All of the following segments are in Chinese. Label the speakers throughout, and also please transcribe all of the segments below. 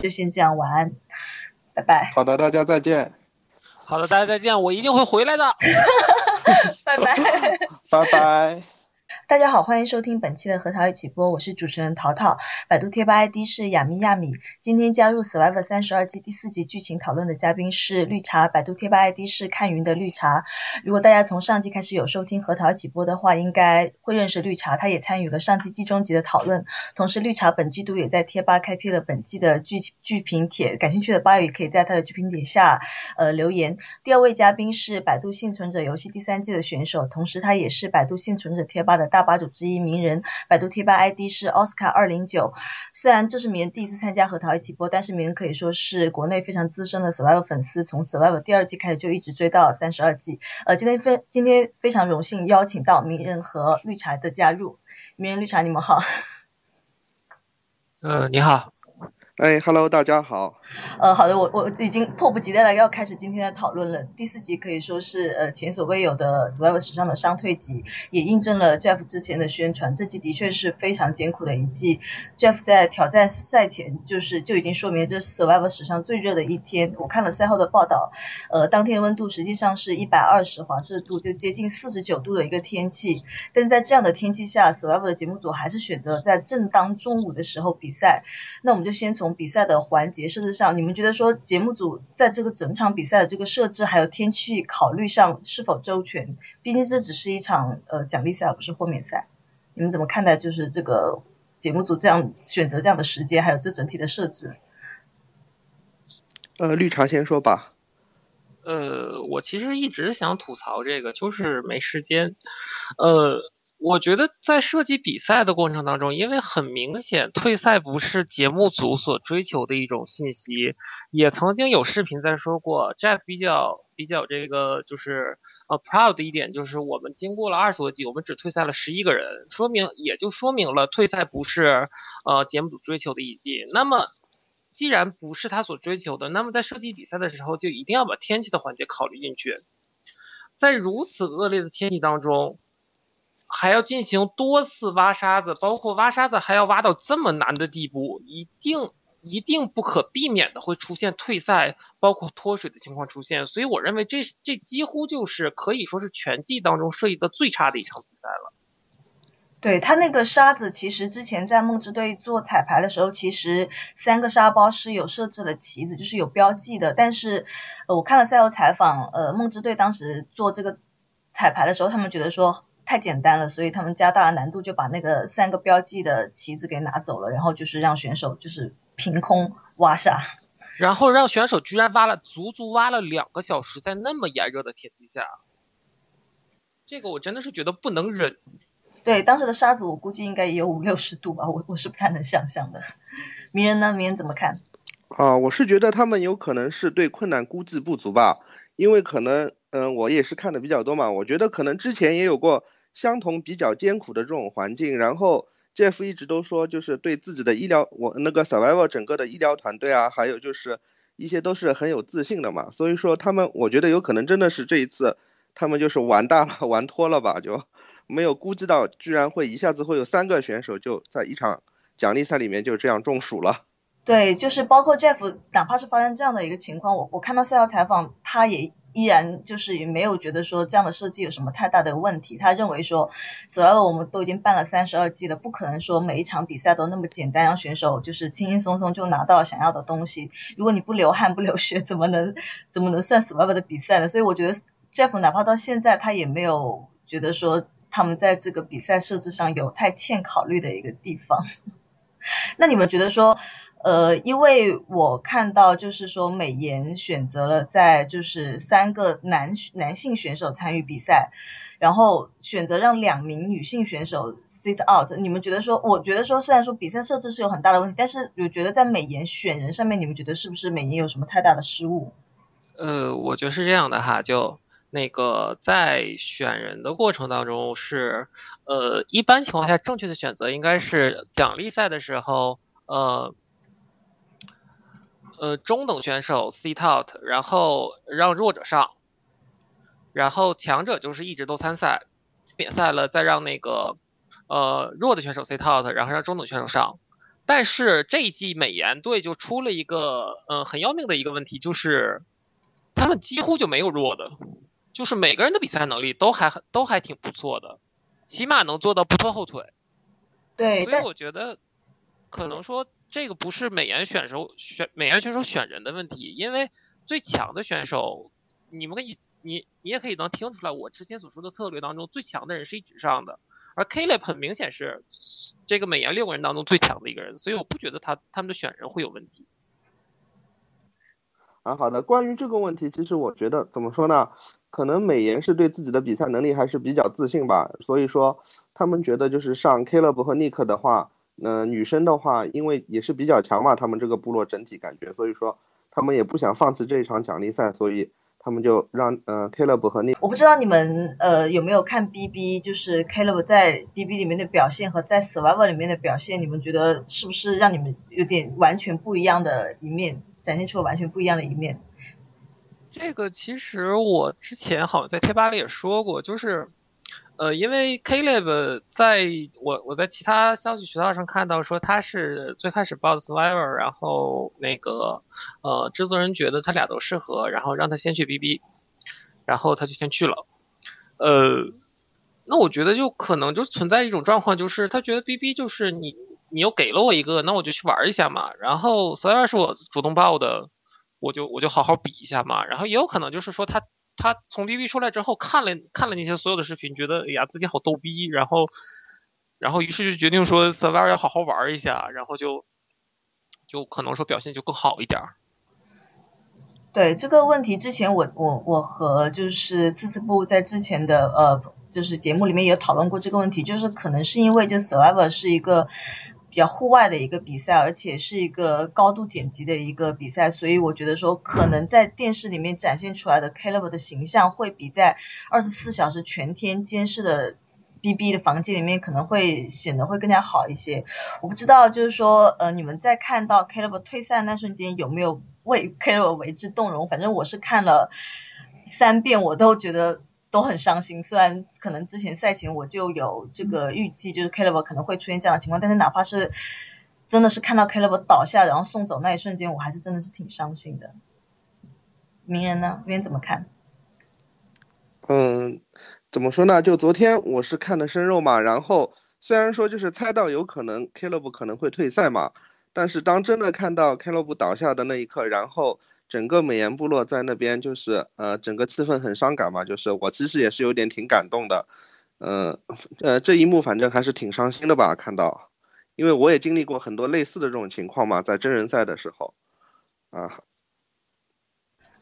Speaker 1: 就先这样，晚安，拜拜。
Speaker 2: 好的，大家再见。
Speaker 3: 好的，大家再见，我一定会回来的。
Speaker 1: 拜拜。
Speaker 2: 拜拜。
Speaker 1: 大家好，欢迎收听本期的核桃一起播，我是主持人淘淘，百度贴吧 ID 是亚米亚米。今天加入 Survivor 三十二季第四集剧情讨论的嘉宾是绿茶，百度贴吧 ID 是看云的绿茶。如果大家从上季开始有收听核桃一起播的话，应该会认识绿茶，他也参与了上季季中集的讨论。同时，绿茶本季度也在贴吧开辟了本季的剧剧评帖，感兴趣的吧友也可以在他的剧评帖下呃留言。第二位嘉宾是百度幸存者游戏第三季的选手，同时他也是百度幸存者贴吧的大。吧主之一鸣人，百度贴吧 ID 是奥斯卡二零九。虽然这是鸣人第一次参加核桃一起播，但是鸣人可以说是国内非常资深的 Survivor 粉丝，从 Survivor 第二季开始就一直追到三十二季。呃，今天非今天非常荣幸邀请到鸣人和绿茶的加入。鸣人、绿茶，你们好。
Speaker 3: 呃，你好。
Speaker 2: 哎，Hello，大家好。
Speaker 1: 呃，好的，我我已经迫不及待的要开始今天的讨论了。第四集可以说是呃前所未有的 Survivor 史上的伤退集，也印证了 Jeff 之前的宣传，这季的确是非常艰苦的一季。Jeff 在挑战赛前就是就已经说明这是 Survivor 史上最热的一天。我看了赛后的报道，呃，当天温度实际上是一百二十华氏度，就接近四十九度的一个天气。但是在这样的天气下，Survivor 的节目组还是选择在正当中午的时候比赛。那我们就先从比赛的环节设置上，你们觉得说节目组在这个整场比赛的这个设置还有天气考虑上是否周全？毕竟这只是一场呃奖励赛，而不是豁免赛。你们怎么看待就是这个节目组这样选择这样的时间，还有这整体的设置？
Speaker 2: 呃，绿茶先说吧。
Speaker 3: 呃，我其实一直想吐槽这个，就是没时间。呃。我觉得在设计比赛的过程当中，因为很明显退赛不是节目组所追求的一种信息，也曾经有视频在说过，Jeff 比较比较这个就是呃 proud 的一点就是我们经过了二十多集，我们只退赛了十一个人，说明也就说明了退赛不是呃节目组追求的一季。那么既然不是他所追求的，那么在设计比赛的时候就一定要把天气的环节考虑进去，在如此恶劣的天气当中。还要进行多次挖沙子，包括挖沙子还要挖到这么难的地步，一定一定不可避免的会出现退赛，包括脱水的情况出现。所以我认为这这几乎就是可以说是全季当中设计的最差的一场比赛了。
Speaker 1: 对他那个沙子，其实之前在梦之队做彩排的时候，其实三个沙包是有设置了旗子，就是有标记的。但是呃，我看了赛后采访，呃，梦之队当时做这个彩排的时候，他们觉得说。太简单了，所以他们加大了难度，就把那个三个标记的旗子给拿走了，然后就是让选手就是凭空挖沙，
Speaker 3: 然后让选手居然挖了足足挖了两个小时，在那么炎热的天气下，这个我真的是觉得不能忍。
Speaker 1: 对，当时的沙子我估计应该也有五六十度吧，我我是不太能想象的。鸣人呢？鸣人怎么看？
Speaker 2: 啊，我是觉得他们有可能是对困难估计不足吧，因为可能嗯，我也是看的比较多嘛，我觉得可能之前也有过。相同比较艰苦的这种环境，然后 Jeff 一直都说，就是对自己的医疗，我那个 Survival 整个的医疗团队啊，还有就是一些都是很有自信的嘛，所以说他们，我觉得有可能真的是这一次他们就是玩大了，玩脱了吧，就没有估计到居然会一下子会有三个选手就在一场奖励赛里面就这样中暑了。
Speaker 1: 对，就是包括 Jeff，哪怕是发生这样的一个情况，我我看到赛后采访，他也。依然就是也没有觉得说这样的设计有什么太大的问题。他认为说，所有我们都已经办了三十二季了，不可能说每一场比赛都那么简单，让选手就是轻轻松松就拿到想要的东西。如果你不流汗不流血，怎么能怎么能算 Survivor 的比赛呢？所以我觉得 Jeff 哪怕到现在他也没有觉得说他们在这个比赛设置上有太欠考虑的一个地方。那你们觉得说？呃，因为我看到就是说美颜选择了在就是三个男男性选手参与比赛，然后选择让两名女性选手 sit out。你们觉得说，我觉得说虽然说比赛设置是有很大的问题，但是我觉得在美颜选人上面，你们觉得是不是美颜有什么太大的失误？
Speaker 3: 呃，我觉得是这样的哈，就那个在选人的过程当中是呃一般情况下正确的选择应该是奖励赛的时候呃。呃，中等选手 sit out，然后让弱者上，然后强者就是一直都参赛，免赛了再让那个呃弱的选手 sit out，然后让中等选手上。但是这一季美颜队就出了一个嗯很要命的一个问题，就是他们几乎就没有弱的，就是每个人的比赛能力都还都还挺不错的，起码能做到不拖后腿。
Speaker 1: 对，
Speaker 3: 所以我觉得可能说这个不是美颜选手选美颜选手选人的问题，因为最强的选手，你们可以你你也可以能听出来，我之前所说的策略当中最强的人是一直上的。而 Kaleb 很明显是这个美颜六个人当中最强的一个人，所以我不觉得他他们的选人会有问题。
Speaker 2: 啊，好的，关于这个问题，其实我觉得怎么说呢？可能美颜是对自己的比赛能力还是比较自信吧，所以说他们觉得就是上 Kaleb 和 Nick 的话，嗯，女生的话，因为也是比较强嘛，他们这个部落整体感觉，所以说他们也不想放弃这一场奖励赛，所以。他们就让呃 Caleb 和那
Speaker 1: 我不知道你们呃有没有看 BB，就是 Caleb 在 BB 里面的表现和在 Survivor 里面的表现，你们觉得是不是让你们有点完全不一样的一面，展现出了完全不一样的一面？
Speaker 3: 这个其实我之前好像在贴吧里也说过，就是。呃，因为 Caleb 在我我在其他消息渠道上看到说他是最开始报的 Survivor，然后那个呃制作人觉得他俩都适合，然后让他先去 BB，然后他就先去了。呃，那我觉得就可能就存在一种状况，就是他觉得 BB 就是你你又给了我一个，那我就去玩一下嘛。然后 Survivor 是我主动报的，我就我就好好比一下嘛。然后也有可能就是说他。他从 BB 出来之后，看了看了那些所有的视频，觉得哎呀自己好逗逼，然后，然后于是就决定说 Survivor 要好好玩一下，然后就就可能说表现就更好一点。
Speaker 1: 对这个问题，之前我我我和就是次次部在之前的呃就是节目里面也讨论过这个问题，就是可能是因为就 Survivor 是一个。比较户外的一个比赛，而且是一个高度剪辑的一个比赛，所以我觉得说可能在电视里面展现出来的 Caleb 的形象会比在二十四小时全天监视的 BB 的房间里面可能会显得会更加好一些。我不知道就是说呃你们在看到 Caleb 退赛那瞬间有没有为 Caleb 为之动容？反正我是看了三遍，我都觉得。都很伤心，虽然可能之前赛前我就有这个预计，就是 Caleb 可能会出现这样的情况，但是哪怕是真的是看到 Caleb 倒下然后送走那一瞬间，我还是真的是挺伤心的。鸣人呢？鸣人怎么看？
Speaker 2: 嗯，怎么说呢？就昨天我是看的生肉嘛，然后虽然说就是猜到有可能 Caleb 可能会退赛嘛，但是当真的看到 Caleb 倒下的那一刻，然后。整个美颜部落在那边就是呃整个气氛很伤感嘛，就是我其实也是有点挺感动的，呃呃这一幕反正还是挺伤心的吧看到，因为我也经历过很多类似的这种情况嘛，在真人赛的时候啊。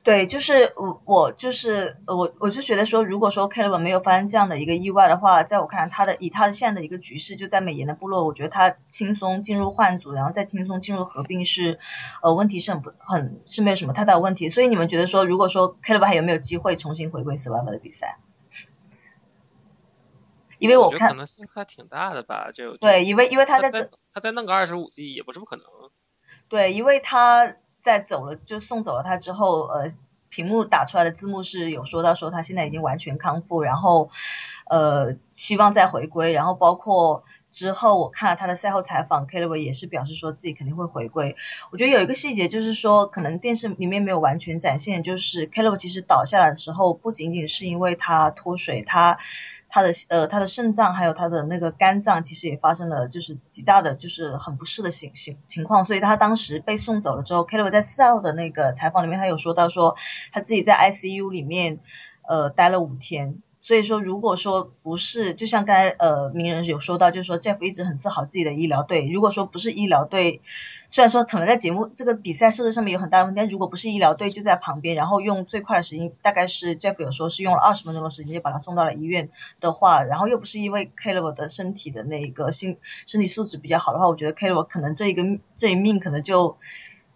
Speaker 1: 对，就是我，我就是我，我就觉得说，如果说 Caleb 没有发生这样的一个意外的话，在我看来，他的以他的现在的一个局势，就在美颜的部落，我觉得他轻松进入换组，然后再轻松进入合并是，呃，问题是很不很是没有什么太大的问题。所以你们觉得说，如果说 Caleb 还有没有机会重新回归 Survivor 的比赛？因为
Speaker 3: 我
Speaker 1: 看
Speaker 3: 可能性还挺大的吧，就
Speaker 1: 对，因为因为
Speaker 3: 他
Speaker 1: 在这，
Speaker 3: 他再弄个二十五 G 也不是不可能。
Speaker 1: 对，因为他。在走了就送走了他之后，呃，屏幕打出来的字幕是有说到说他现在已经完全康复，然后呃希望再回归，然后包括之后我看了他的赛后采访，Keleb 也是表示说自己肯定会回归。我觉得有一个细节就是说，可能电视里面没有完全展现，就是 Keleb 其实倒下来的时候，不仅仅是因为他脱水，他。他的呃，他的肾脏还有他的那个肝脏，其实也发生了就是极大的就是很不适的情情情况，所以他当时被送走了之后，Kelly 在赛后的那个采访里面，他有说到说他自己在 ICU 里面呃待了五天。所以说，如果说不是，就像刚才呃名人有说到，就是说 Jeff 一直很自豪自己的医疗队。如果说不是医疗队，虽然说可能在节目这个比赛设置上面有很大的问题，但如果不是医疗队就在旁边，然后用最快的时间，大概是 Jeff 有说是用了二十分钟的时间就把他送到了医院的话，然后又不是因为 Caleb 的身体的那个心身体素质比较好的话，我觉得 Caleb 可能这一个这一命可能就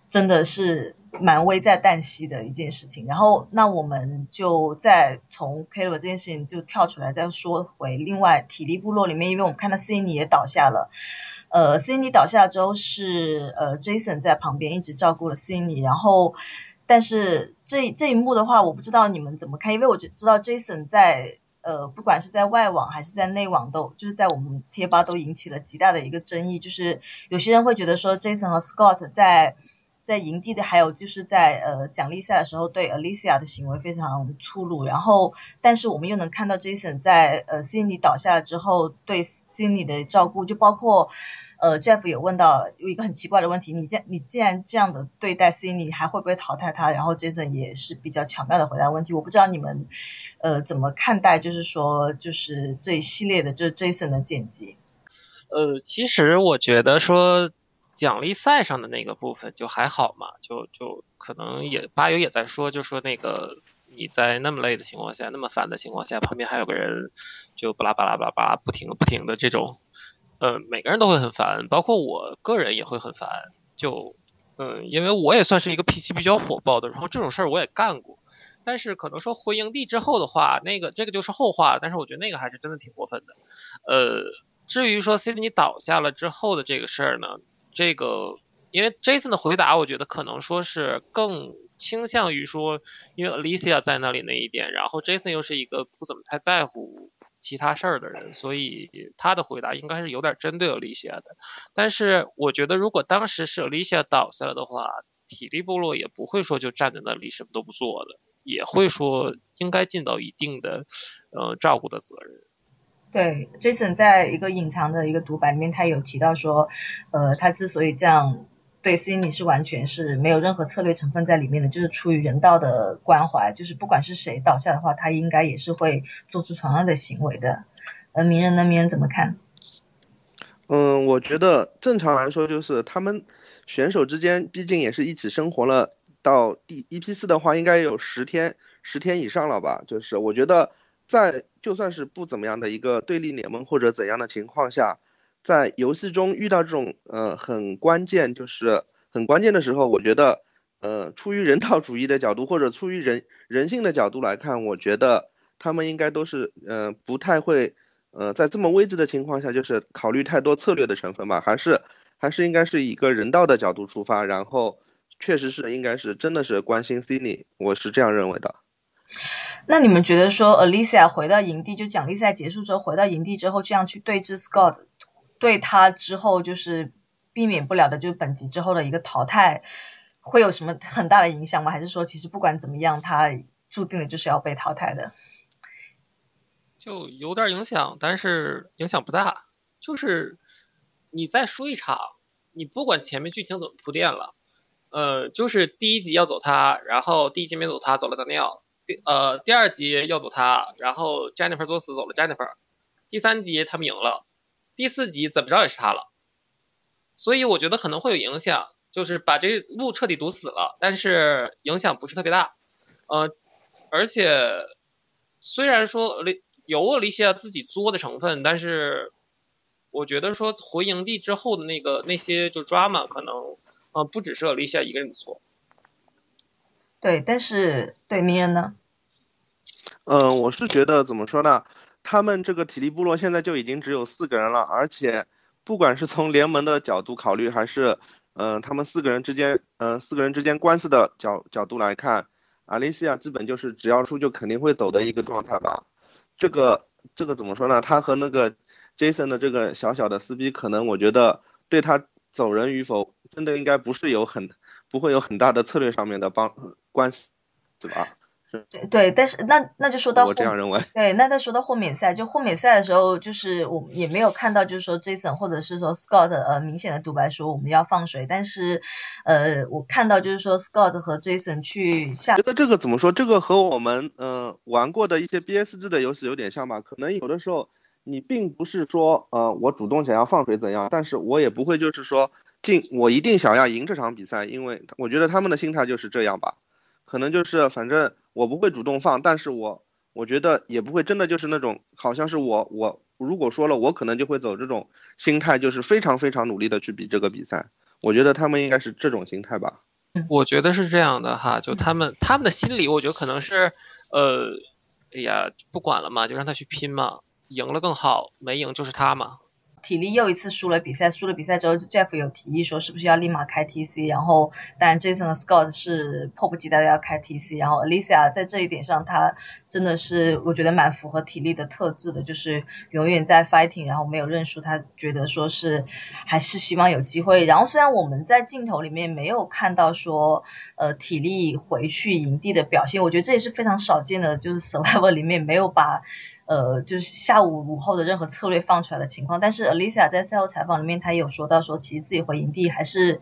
Speaker 1: 真的是。蛮危在旦夕的一件事情，然后那我们就再从 Caleb 这件事情就跳出来再说回另外体力部落里面，因为我们看到 Cindy 也倒下了，呃，Cindy 倒下之后是呃 Jason 在旁边一直照顾了 Cindy，然后但是这这一幕的话，我不知道你们怎么看，因为我知知道 Jason 在呃，不管是在外网还是在内网都，就是在我们贴吧都引起了极大的一个争议，就是有些人会觉得说 Jason 和 Scott 在在营地的，还有就是在呃奖励赛的时候对 Alicia 的行为非常粗鲁，然后但是我们又能看到 Jason 在呃 Cindy 倒下了之后对 Cindy 的照顾，就包括呃 Jeff 有问到有一个很奇怪的问题，你既你既然这样的对待 Cindy，还会不会淘汰他？然后 Jason 也是比较巧妙的回答问题，我不知道你们呃怎么看待，就是说就是这一系列的这 Jason 的剪辑。
Speaker 3: 呃，其实我觉得说。奖励赛上的那个部分就还好嘛，就就可能也巴友也在说，就说那个你在那么累的情况下，那么烦的情况下，旁边还有个人就巴拉巴拉巴拉巴不停不停的这种，呃，每个人都会很烦，包括我个人也会很烦，就嗯，因为我也算是一个脾气比较火爆的，然后这种事儿我也干过，但是可能说回营地之后的话，那个这个就是后话，但是我觉得那个还是真的挺过分的，呃，至于说 Sydney 倒下了之后的这个事儿呢？这个，因为 Jason 的回答，我觉得可能说是更倾向于说，因为 Alicia 在那里那一点，然后 Jason 又是一个不怎么太在乎其他事儿的人，所以他的回答应该是有点针对 Alicia 的。但是我觉得，如果当时是 Alicia 倒下了的话，体力部落也不会说就站在那里什么都不做的，也会说应该尽到一定的呃照顾的责任。
Speaker 1: 对，Jason 在一个隐藏的一个独白里面，他有提到说，呃，他之所以这样对 Cindy 是完全是没有任何策略成分在里面的，就是出于人道的关怀，就是不管是谁倒下的话，他应该也是会做出同样的行为的。呃，名人那边怎么看？
Speaker 2: 嗯，我觉得正常来说，就是他们选手之间毕竟也是一起生活了，到第一批次的话，应该有十天十天以上了吧？就是我觉得。在就算是不怎么样的一个对立联盟或者怎样的情况下，在游戏中遇到这种呃很关键就是很关键的时候，我觉得呃出于人道主义的角度或者出于人人性的角度来看，我觉得他们应该都是呃不太会呃在这么危急的情况下就是考虑太多策略的成分吧，还是还是应该是一个人道的角度出发，然后确实是应该是真的是关心 Cindy，我是这样认为的。
Speaker 1: 那你们觉得说，Alicia 回到营地，就奖励赛结束之后回到营地之后，这样去对峙 Scott，对他之后就是避免不了的，就是本集之后的一个淘汰，会有什么很大的影响吗？还是说，其实不管怎么样，他注定了就是要被淘汰的？
Speaker 3: 就有点影响，但是影响不大。就是你再输一场，你不管前面剧情怎么铺垫了，呃，就是第一集要走他，然后第一集没走他，走了 Daniel。第呃第二集要走他，然后 Jennifer 作死走了 Jennifer，第三集他们赢了，第四集怎么着也是他了，所以我觉得可能会有影响，就是把这路彻底堵死了，但是影响不是特别大，呃，而且虽然说有了一些自己作的成分，但是我觉得说回营地之后的那个那些就 drama 可能呃不只是 Alicia 一个人的错。
Speaker 1: 对，但是对鸣人呢？
Speaker 2: 嗯，我是觉得怎么说呢？他们这个体力部落现在就已经只有四个人了，而且不管是从联盟的角度考虑，还是嗯他们四个人之间嗯四个人之间关系的角角度来看，阿丽西亚基本就是只要输就肯定会走的一个状态吧。这个这个怎么说呢？他和那个 Jason 的这个小小的撕逼，可能我觉得对他走人与否，真的应该不是有很不会有很大的策略上面的帮。关系，对吧？
Speaker 1: 对对，但是那那就说到
Speaker 2: 我这样认为。
Speaker 1: 对，那再说到豁免赛，就豁免赛的时候，就是我们也没有看到，就是说 Jason 或者是说 Scott 呃明显的独白说我们要放水，但是呃我看到就是说 Scott 和 Jason 去下。
Speaker 2: 觉得这个怎么说？这个和我们呃玩过的一些 BSG 的游戏有点像吧？可能有的时候你并不是说呃我主动想要放水怎样，但是我也不会就是说进我一定想要赢这场比赛，因为我觉得他们的心态就是这样吧。可能就是反正我不会主动放，但是我我觉得也不会真的就是那种好像是我我如果说了我可能就会走这种心态，就是非常非常努力的去比这个比赛。我觉得他们应该是这种心态吧。
Speaker 3: 我觉得是这样的哈，就他们他们的心理，我觉得可能是呃，哎呀不管了嘛，就让他去拼嘛，赢了更好，没赢就是他嘛。
Speaker 1: 体力又一次输了比赛，输了比赛之后，Jeff 有提议说是不是要立马开 TC，然后当然 Jason 和 Scott 是迫不及待的要开 TC，然后 Alicia 在这一点上，她真的是我觉得蛮符合体力的特质的，就是永远在 fighting，然后没有认输，她觉得说是还是希望有机会。然后虽然我们在镜头里面没有看到说呃体力回去营地的表现，我觉得这也是非常少见的，就是 Survivor 里面没有把。呃，就是下午午后的任何策略放出来的情况，但是 Alicia 在赛后采访里面，她也有说到说，其实自己回营地还是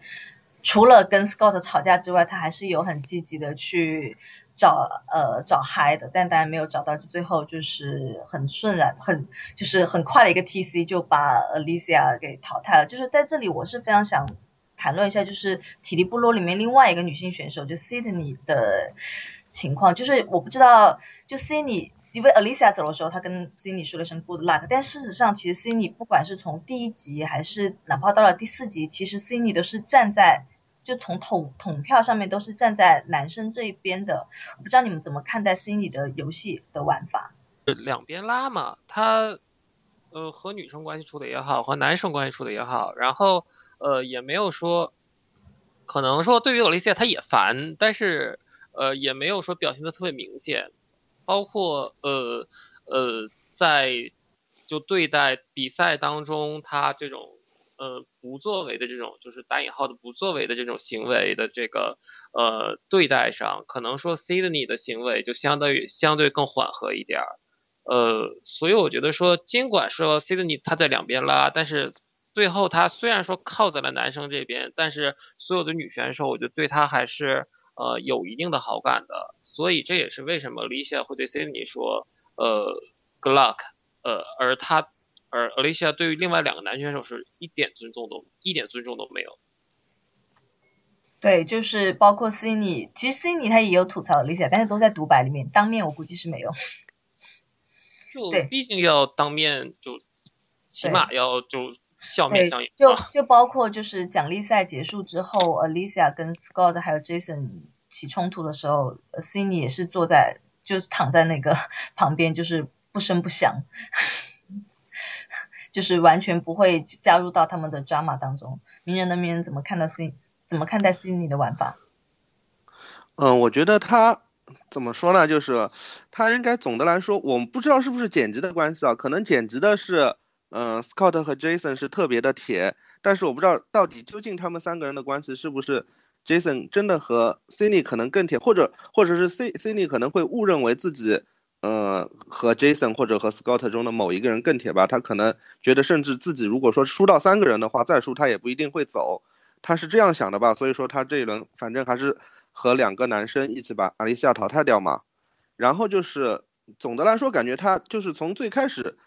Speaker 1: 除了跟 Scott 吵架之外，她还是有很积极的去找呃找嗨的，但当然没有找到，就最后就是很顺然，很就是很快的一个 TC 就把 Alicia 给淘汰了。就是在这里，我是非常想谈论一下，就是体力部落里面另外一个女性选手，就 Sydney 的情况，就是我不知道，就 Sydney。因为 Alicia 走的时候，她跟 Cindy 说了声 Good luck，但事实上，其实 Cindy 不管是从第一集还是哪怕到了第四集，其实 Cindy 都是站在就从统统票上面都是站在男生这一边的。我不知道你们怎么看待 Cindy 的游戏的玩法？
Speaker 3: 两边拉嘛，他呃和女生关系处的也好，和男生关系处的也好，然后呃也没有说可能说对于 Alicia 他也烦，但是呃也没有说表现的特别明显。包括呃呃，在就对待比赛当中，他这种呃不作为的这种，就是打引号的不作为的这种行为的这个呃对待上，可能说 Sydney 的行为就相当于相对更缓和一点儿，呃，所以我觉得说，尽管说 Sydney 他在两边拉，但是最后他虽然说靠在了男生这边，但是所有的女选手，我觉得对他还是。呃，有一定的好感的，所以这也是为什么 Alicia 会对 Cindy 说，呃，Good luck，呃，而他，而 Alicia 对于另外两个男选手是一点尊重都一点尊重都没有。
Speaker 1: 对，就是包括 Sidney，其实 Cindy 他也有吐槽 Alicia，但是都在独白里面，当面我估计是没有。
Speaker 3: 就毕竟要当面，就起码要就。笑面相迎，
Speaker 1: 就就包括就是奖励赛结束之后，Alicia 跟 Scott 还有 Jason 起冲突的时候，Cindy 也是坐在就躺在那个 旁边，就是不声不响，就是完全不会加入到他们的 drama 当中。名人的名人怎么看到 Cindy？怎么看待 Cindy 的玩法？
Speaker 2: 嗯，我觉得他怎么说呢？就是他应该总的来说，我们不知道是不是剪辑的关系啊，可能剪辑的是。嗯，Scott 和 Jason 是特别的铁，但是我不知道到底究竟他们三个人的关系是不是 Jason 真的和 Cindy 可能更铁，或者或者是 C Cindy 可能会误认为自己，呃，和 Jason 或者和 Scott 中的某一个人更铁吧，他可能觉得甚至自己如果说输到三个人的话，再输他也不一定会走，他是这样想的吧，所以说他这一轮反正还是和两个男生一起把阿丽西亚淘汰掉嘛，然后就是总的来说感觉他就是从最开始。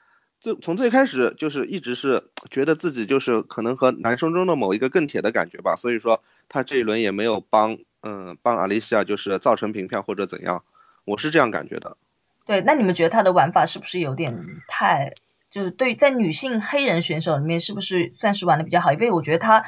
Speaker 2: 最从最开始就是一直是觉得自己就是可能和男生中的某一个更铁的感觉吧，所以说他这一轮也没有帮嗯帮阿丽西亚就是造成平票或者怎样，我是这样感觉的。
Speaker 1: 对，那你们觉得他的玩法是不是有点太就是对在女性黑人选手里面是不是算是玩的比较好？因为我觉得他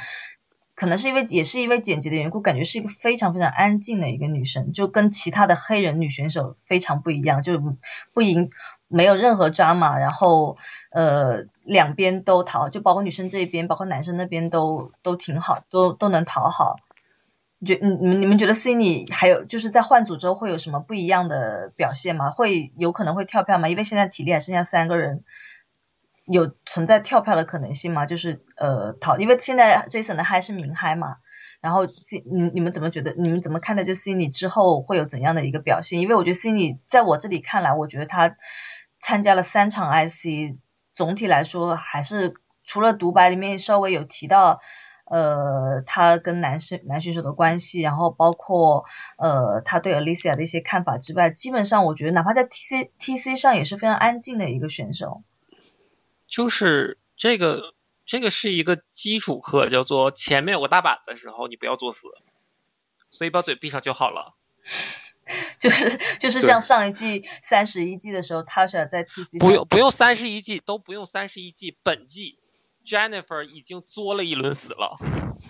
Speaker 1: 可能是因为也是因为剪辑的缘故，感觉是一个非常非常安静的一个女生，就跟其他的黑人女选手非常不一样，就不赢。没有任何渣嘛然后呃两边都讨，就包括女生这一边，包括男生那边都都挺好，都都能讨好。觉你你们你们觉得 Cindy 还有就是在换组之后会有什么不一样的表现吗？会有可能会跳票吗？因为现在体力还剩下三个人，有存在跳票的可能性吗？就是呃讨，因为现在 Jason 的嗨是明嗨嘛。然后 C 你你们怎么觉得？你们怎么看待就 Cindy 之后会有怎样的一个表现？因为我觉得 Cindy 在我这里看来，我觉得他。参加了三场 IC，总体来说还是除了独白里面稍微有提到，呃，他跟男生男选手的关系，然后包括呃他对 Alicia 的一些看法之外，基本上我觉得哪怕在 TC TC 上也是非常安静的一个选手。
Speaker 3: 就是这个这个是一个基础课，叫做前面有个大板子的时候，你不要作死，所以把嘴闭上就好了。
Speaker 1: 就是就是像上一季三十一季的时候，Tasha 在 TC
Speaker 3: 不用不用三十一季都不用三十一季，本季 Jennifer 已经作了一轮死了。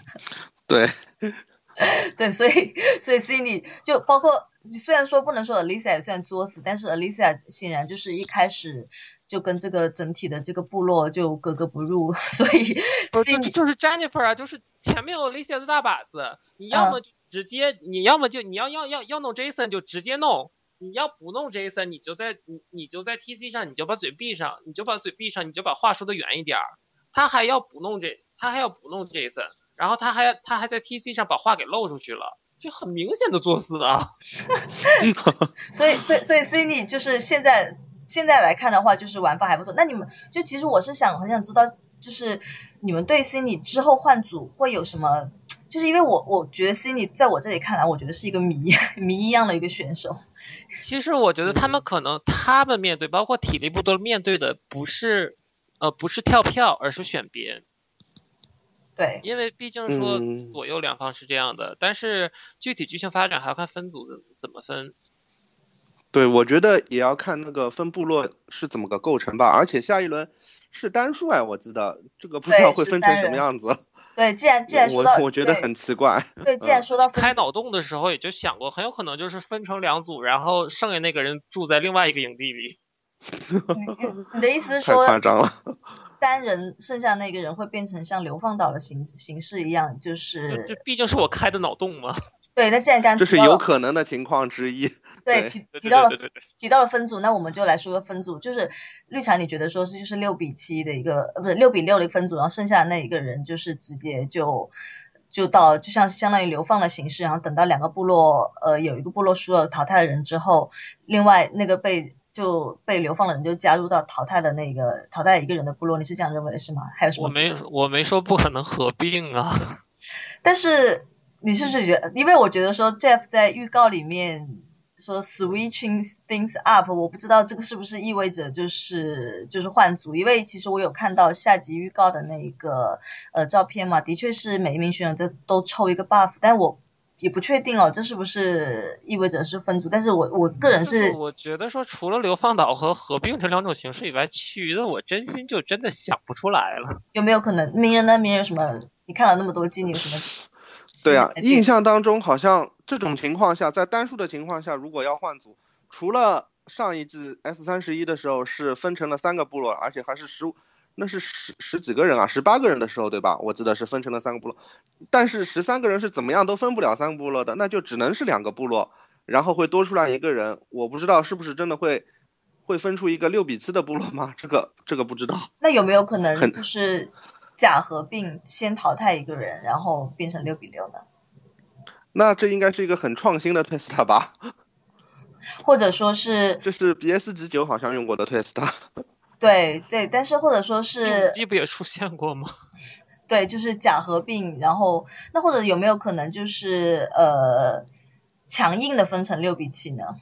Speaker 2: 对，
Speaker 1: 对，所以所以 Cindy 就包括虽然说不能说 Alicia 也算作死，但是 Alicia 显然就是一开始就跟这个整体的这个部落就格格不入，所以
Speaker 3: 不是就就是 Jennifer 啊，就是前面有 alisa 的大把子，你要么就直接，你要么就你要要要要弄 Jason 就直接弄，你要不弄 Jason，你就在你你就在 TC 上，你就把嘴闭上，你就把嘴闭上，你就把话说的远一点儿。他还要不弄这，他还要不弄 Jason，然后他还他还在 TC 上把话给漏出去了，就很明显的作死啊。
Speaker 1: 所以所以所以 Cindy 就是现在。现在来看的话，就是玩法还不错。那你们就其实我是想很想知道，就是你们对 Cindy 之后换组会有什么？就是因为我我觉得 Cindy 在我这里看来，我觉得是一个谜 谜一样的一个选手。
Speaker 3: 其实我觉得他们可能他们面对包括体力部都面对的不是呃不是跳票，而是选边。
Speaker 1: 对。
Speaker 3: 因为毕竟说左右两方是这样的，但是具体剧情发展还要看分组怎怎么分。
Speaker 2: 对，我觉得也要看那个分部落是怎么个构成吧，而且下一轮是单数哎，我记得这个不知道会分成什么样子。
Speaker 1: 对，既然既然说到，
Speaker 2: 我我觉得很奇怪。
Speaker 1: 对，既然说到
Speaker 3: 开脑洞的时候，也就想过，很有可能就是分成两组，然后剩下那个人住在另外一个营地里。
Speaker 1: 你的意思是说，
Speaker 2: 太夸张了。
Speaker 1: 单人剩下那个人会变成像流放岛的形形式一样，就
Speaker 3: 是。这毕竟是我开的脑洞嘛。
Speaker 1: 对，那既然刚
Speaker 2: 这是有可能的情况之一。
Speaker 1: 对，提提到了提到了分组，那我们就来说个分组，就是绿茶，你觉得说是就是六比七的一个，呃，不是六比六的一个分组，然后剩下的那一个人就是直接就就到，就像相当于流放的形式，然后等到两个部落，呃，有一个部落输了淘汰的人之后，另外那个被就被流放的人就加入到淘汰的那个淘汰一个人的部落，你是这样认为的是吗？还有什么？
Speaker 3: 我没我没说不可能合并啊，
Speaker 1: 但是你是不是觉得，因为我觉得说 Jeff 在预告里面。说 switching things up，我不知道这个是不是意味着就是就是换组，因为其实我有看到下集预告的那一个呃照片嘛，的确是每一名选手都都抽一个 buff，但我也不确定哦，这是不是意味着是分组？但是我我个人是，
Speaker 3: 我觉得说除了流放岛和合并这两种形式以外，其余的我真心就真的想不出来了。
Speaker 1: 有没有可能鸣人呢？鸣人有什么？你看了那么多季，你有什么？
Speaker 2: 对啊，印象当中好像这种情况下，在单数的情况下，如果要换组，除了上一季 S 三十一的时候是分成了三个部落，而且还是十五，那是十十几个人啊，十八个人的时候，对吧？我记得是分成了三个部落，但是十三个人是怎么样都分不了三个部落的，那就只能是两个部落，然后会多出来一个人，我不知道是不是真的会会分出一个六比七的部落吗？这个这个不知道。
Speaker 1: 那有没有可能就是？假合并先淘汰一个人，然后变成六比六呢？
Speaker 2: 那这应该是一个很创新的 twist 吧？
Speaker 1: 或者说是？
Speaker 2: 这是 B S 级九好像用过的 twist。
Speaker 1: 对对，但是或者说是。
Speaker 3: 机不也出现过吗？
Speaker 1: 对，就是假合并，然后那或者有没有可能就是呃强硬的分成六比七呢？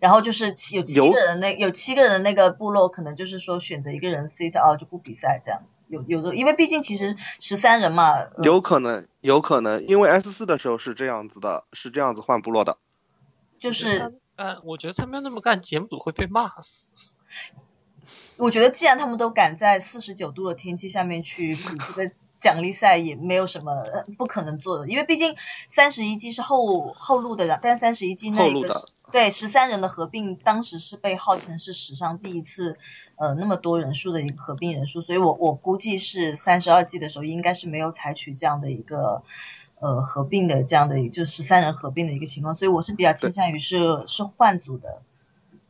Speaker 1: 然后就是有七个人那有七个人的那个部落，可能就是说选择一个人 sit out 就不比赛这样子。有有的，因为毕竟其实十三人嘛。
Speaker 2: 有可能，有可能，因为 S 四的时候是这样子的，是这样子换部落的。
Speaker 1: 就是，
Speaker 3: 嗯，我觉得他们要那么干，节目组会被骂死。
Speaker 1: 我觉得既然他们都敢在四十九度的天气下面去比这个。奖励赛也没有什么不可能做的，因为毕竟三十一季是后后录的，但三十一季那一个对十三人的合并，当时是被号称是史上第一次呃那么多人数的一个合并人数，所以我我估计是三十二季的时候应该是没有采取这样的一个呃合并的这样的就十三人合并的一个情况，所以我是比较倾向于是是换组的，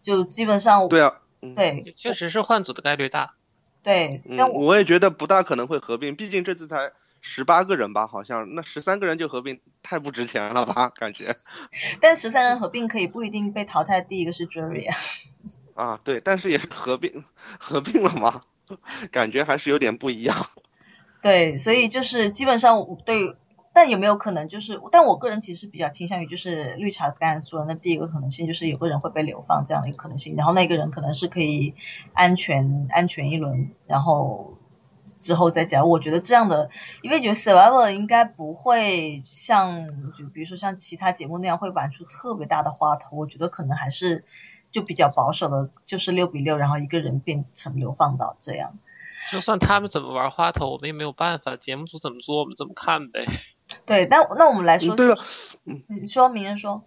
Speaker 1: 就基本上
Speaker 2: 对啊，
Speaker 1: 对，
Speaker 3: 确实是换组的概率大。
Speaker 1: 对，
Speaker 2: 但我也觉得不大可能会合并，毕竟这次才十八个人吧，好像那十三个人就合并太不值钱了吧，感觉。
Speaker 1: 但十三人合并可以不一定被淘汰，第一个是 Jerry 啊。
Speaker 2: 啊，对，但是也是合并合并了嘛，感觉还是有点不一样。
Speaker 1: 对，所以就是基本上对。但有没有可能就是？但我个人其实比较倾向于就是绿茶刚才说的那第一个可能性，就是有个人会被流放这样的一个可能性，然后那个人可能是可以安全安全一轮，然后之后再讲。我觉得这样的，因为觉得 Survivor 应该不会像就比如说像其他节目那样会玩出特别大的花头，我觉得可能还是就比较保守的，就是六比六，然后一个人变成流放到这样。
Speaker 3: 就算他们怎么玩花头，我们也没有办法，节目组怎么做，我们怎么看呗。
Speaker 1: 对，那那我们来说，
Speaker 2: 对了，
Speaker 1: 你说，明人说，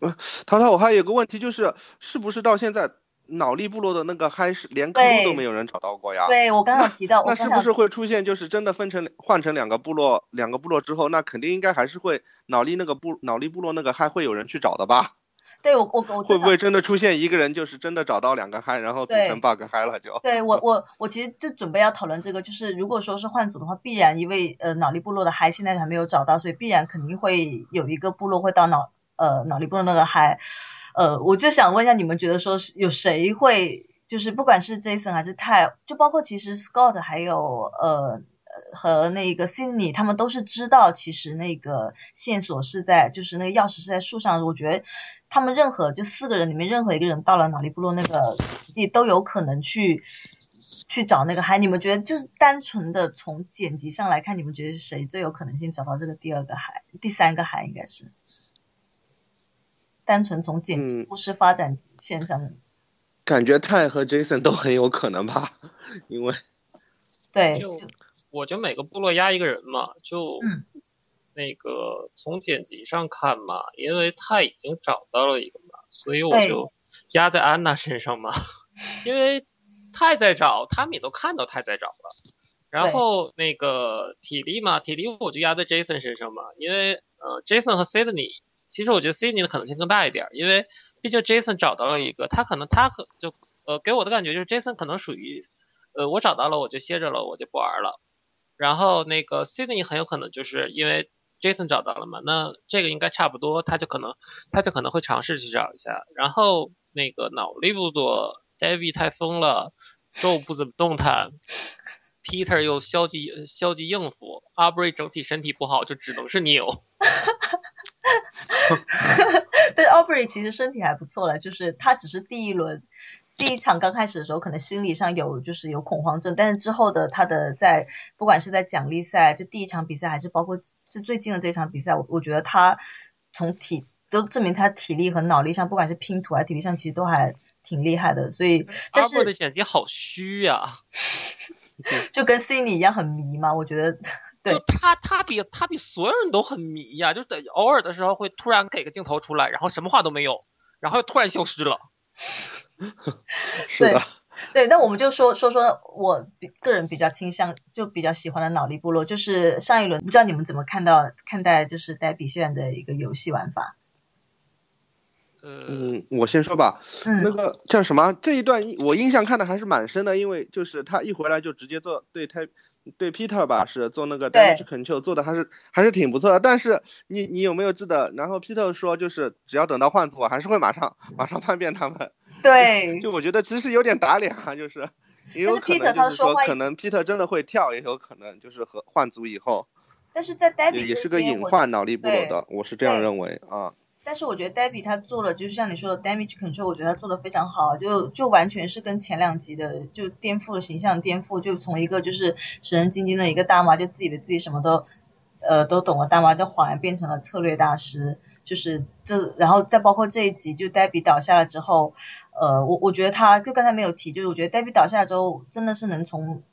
Speaker 2: 呃，淘淘，我还有个问题就是，是不是到现在脑力部落的那个嗨是连克鲁都没有人找到过呀。
Speaker 1: 对，我刚刚提到，
Speaker 2: 那是不是会出现就是真的分成换成两个部落，两个部落之后，那肯定应该还是会脑力那个部脑力部落那个嗨会有人去找的吧？
Speaker 1: 对我我我
Speaker 2: 会不会真的出现一个人就是真的找到两个嗨，然后组成 bug 嗨了就？
Speaker 1: 对我我我其实就准备要讨论这个，就是如果说是换组的话，必然因为呃脑力部落的嗨现在还没有找到，所以必然肯定会有一个部落会到脑呃脑力部落那个嗨，呃我就想问一下你们觉得说是有谁会就是不管是 Jason 还是泰，就包括其实 Scott 还有呃。和那个 Sydney 他们都是知道，其实那个线索是在，就是那个钥匙是在树上。我觉得他们任何就四个人里面任何一个人到了脑力部落那个地都有可能去去找那个海。你们觉得就是单纯的从剪辑上来看，你们觉得是谁最有可能性找到这个第二个海、第三个海？应该是单纯从剪辑故事发展线上，
Speaker 2: 感觉泰和 Jason 都很有可能吧，因为
Speaker 1: 对。
Speaker 3: 就我就每个部落压一个人嘛，就那个从剪辑上看嘛，因为他已经找到了一个嘛，所以我就压在安娜身上嘛，因为太在找，他们也都看到太在找了。然后那个体力嘛，体力我就压在 Jason 身上嘛，因为呃 Jason 和 Sydney，其实我觉得 Sydney 的可能性更大一点，因为毕竟 Jason 找到了一个，他可能他可就呃给我的感觉就是 Jason 可能属于呃我找到了我就歇着了，我就不玩了。然后那个 Sydney 很有可能就是因为 Jason 找到了嘛，那这个应该差不多，他就可能他就可能会尝试去找一下。然后那个脑力不多，David 太疯了都不怎么动弹，Peter 又消极消极应付，Aubrey 整体身体不好，就只能是 Neil。
Speaker 1: 对，Aubrey 其实身体还不错了，就是他只是第一轮。第一场刚开始的时候，可能心理上有就是有恐慌症，但是之后的他的在不管是在奖励赛，就第一场比赛，还是包括是最近的这场比赛，我我觉得他从体都证明他体力和脑力上，不管是拼图还是体力上，其实都还挺厉害的。所以，但是
Speaker 3: 的剪辑好虚呀，
Speaker 1: 就跟 Cindy 一样很迷嘛，我觉得。
Speaker 3: 就他他比他比所有人都很迷呀，就是偶尔的时候会突然给个镜头出来，然后什么话都没有，然后又突然消失了。
Speaker 2: 是的，
Speaker 1: 对，那我们就说说说我比个人比较倾向，就比较喜欢的脑力部落，就是上一轮，不知道你们怎么看到看待就是黛比现在的一个游戏玩法？
Speaker 2: 嗯，我先说吧，那个叫什么？这一段我印象看的还是蛮深的，因为就是他一回来就直接做对他对 Peter 吧是做那个 damage control 做的还是还是挺不错的，但是你你有没有记得？然后 Peter 说就是只要等到换组，我还是会马上马上叛变他们。
Speaker 1: 对，
Speaker 2: 就我觉得其实有点打脸啊，就是也有可能就是说可能 Peter 真的会跳，也有可能就是和换组以后。
Speaker 1: 但是在 Debbie
Speaker 2: 也是个隐患脑力不落的，我是这样认为啊。
Speaker 1: 但是我觉得 Debbie 他做了，就是像你说的 damage control，我觉得他做的非常好，就就完全是跟前两集的就颠覆了形象，颠覆就从一个就是神神经经的一个大妈，就自己的自己什么都呃都懂了大妈，就恍然变成了策略大师。就是这，然后再包括这一集，就 Debbie 倒下了之后，呃，我我觉得他就刚才没有提，就是我觉得 Debbie 倒下了之后，真的是能从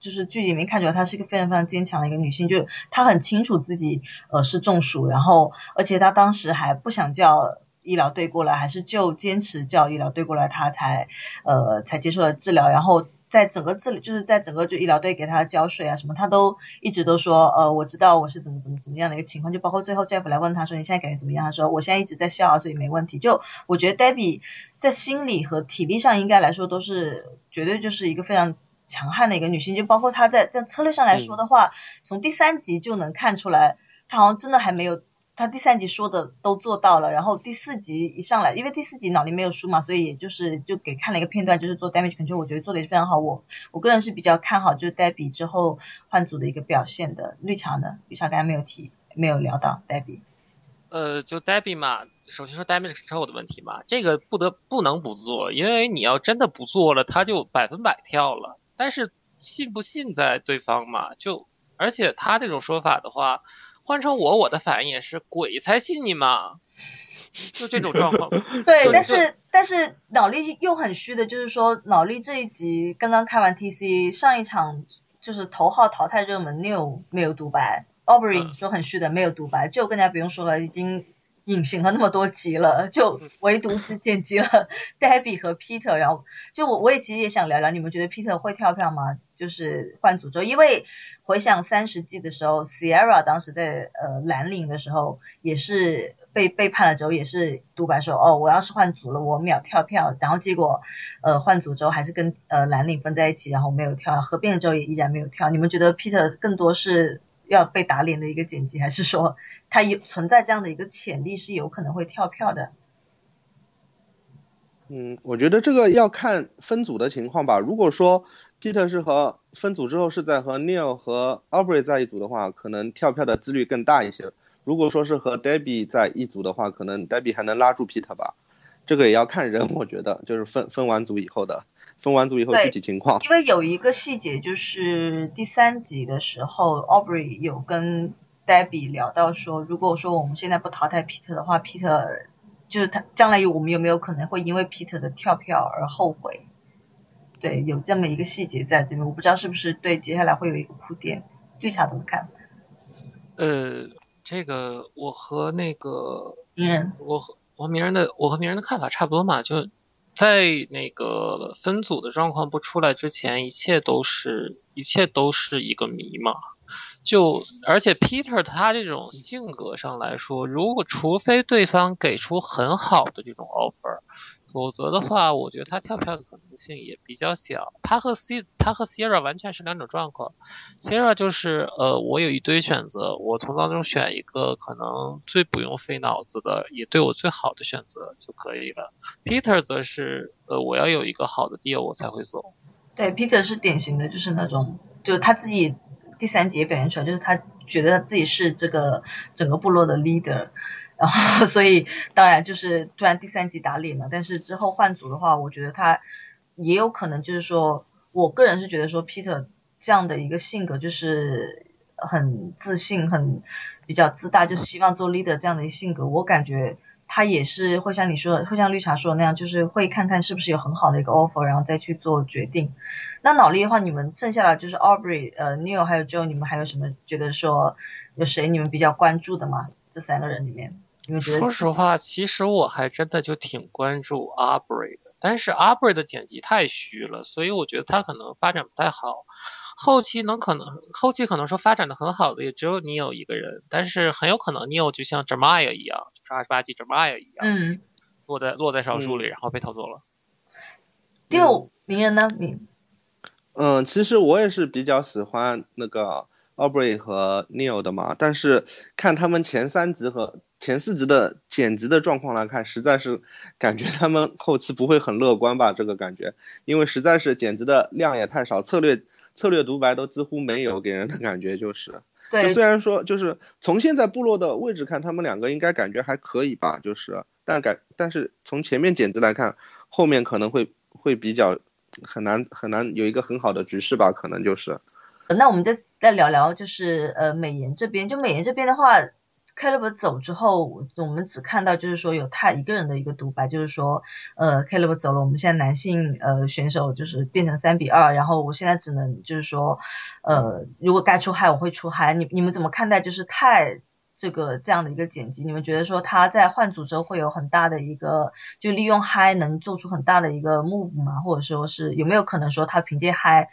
Speaker 1: 就是剧里面看出来，她是一个非常非常坚强的一个女性，就她很清楚自己呃是中暑，然后而且她当时还不想叫医疗队过来，还是就坚持叫医疗队过来，她才呃才接受了治疗，然后。在整个这里，就是在整个就医疗队给他浇水啊什么，他都一直都说，呃，我知道我是怎么怎么怎么样的一个情况，就包括最后 Jeff 来问他说你现在感觉怎么样，他说我现在一直在笑啊，所以没问题。就我觉得 Debbie 在心理和体力上应该来说都是绝对就是一个非常强悍的一个女性，就包括她在在策略上来说的话，从第三集就能看出来，她好像真的还没有。她第三集说的都做到了，然后第四集一上来，因为第四集脑力没有输嘛，所以也就是就给看了一个片段，就是做 damage control，我觉得做的也是非常好。我我个人是比较看好就是黛比之后换组的一个表现的。绿茶呢？绿茶刚才没有提，没有聊到 Debbie。
Speaker 3: 呃，就 Debbie 嘛，首先说 damage control 的问题嘛，这个不得不能不做，因为你要真的不做了，他就百分百跳了。但是信不信在对方嘛，就而且他这种说法的话。换成我，我的反应也是鬼才信你嘛，就这种状况。
Speaker 1: 对，但是但是脑力又很虚的，就是说脑力这一集刚刚开完 TC，上一场就是头号淘汰热门 New 没有独白，Aubrey 说很虚的没有独白，就更加不用说了，已经已隐形了那么多集了，就唯独只剪辑了 Debbie 和 Peter，然后就我我也其实也想聊聊，你们觉得 Peter 会跳票吗？就是换诅咒，因为回想三十季的时候，Sierra 当时在呃蓝领的时候也是被背叛了之后，也是独白说哦，我要是换组了，我秒跳票，然后结果呃换组之后还是跟呃蓝领分在一起，然后没有跳，合并了之后也依然没有跳。你们觉得 Peter 更多是要被打脸的一个剪辑，还是说他有存在这样的一个潜力是有可能会跳票的？
Speaker 2: 嗯，我觉得这个要看分组的情况吧。如果说 Peter 是和分组之后是在和 Neil 和 Aubrey 在一组的话，可能跳票的几率更大一些。如果说是和 Debbie 在一组的话，可能 Debbie 还能拉住 Peter 吧。这个也要看人，我觉得就是分分完组以后的，分完组以后具体情况。
Speaker 1: 因为有一个细节就是第三集的时候，Aubrey 有跟 Debbie 聊到说，如果说我们现在不淘汰 Peter 的话，Peter 就是他将来有我们有没有可能会因为 Peter 的跳票而后悔？对，有这么一个细节在这边，我不知道是不是对接下来会有一个铺垫。绿茶怎么看？
Speaker 3: 呃，这个我和那个
Speaker 1: 鸣人，
Speaker 3: 我和我和鸣人的我和鸣人的看法差不多嘛，就在那个分组的状况不出来之前，一切都是一切都是一个谜嘛。就而且 Peter 他这种性格上来说，如果除非对方给出很好的这种 offer，否则的话，我觉得他跳票的可能性也比较小。他和 C 他和 Sierra 完全是两种状况。Sierra 就是呃，我有一堆选择，我从当中选一个可能最不用费脑子的，也对我最好的选择就可以了。Peter 则是呃，我要有一个好的 deal 我才会走。
Speaker 1: 对，Peter 是典型的，就是那种，就是他自己。第三节表现出来，就是他觉得自己是这个整个部落的 leader，然后 所以当然就是突然第三集打脸了。但是之后换组的话，我觉得他也有可能就是说，我个人是觉得说 Peter 这样的一个性格就是很自信、很比较自大，就希望做 leader 这样的一个性格，我感觉。他也是会像你说的，会像绿茶说的那样，就是会看看是不是有很好的一个 offer，然后再去做决定。那脑力的话，你们剩下的就是 Aubrey、呃 Neil 还有 Joe，你们还有什么觉得说有谁你们比较关注的吗？这三个人里面，
Speaker 3: 说实话，其实我还真的就挺关注 Aubrey 的，但是 Aubrey 的剪辑太虚了，所以我觉得他可能发展不太好。后期能可能后期可能说发展的很好的也只有你有一个人，但是很有可能你有就像 Jeremiah 一样，就是二十八集 Jeremiah 一样，
Speaker 1: 嗯，
Speaker 3: 落在落在少数里，然后被偷走了。
Speaker 1: 就名人呢？名，
Speaker 2: 嗯，其实我也是比较喜欢那个 Aubrey 和 Neil 的嘛，但是看他们前三集和前四集的剪辑的状况来看，实在是感觉他们后期不会很乐观吧？这个感觉，因为实在是剪辑的量也太少，策略。策略独白都几乎没有，给人的感觉就是，
Speaker 1: 对，
Speaker 2: 虽然说就是从现在部落的位置看，他们两个应该感觉还可以吧，就是，但感但是从前面剪辑来看，后面可能会会比较很难很难有一个很好的局势吧，可能就是。
Speaker 1: 那我们再再聊聊，就是呃美颜这边，就美颜这边的话。Caleb 走之后，我们只看到就是说有他一个人的一个独白，就是说，呃，Caleb 走了，我们现在男性呃选手就是变成三比二，然后我现在只能就是说，呃，如果该出嗨我会出嗨，你你们怎么看待就是泰这个这样的一个剪辑？你们觉得说他在换组之后会有很大的一个就利用嗨能做出很大的一个 move 吗？或者说是有没有可能说他凭借嗨，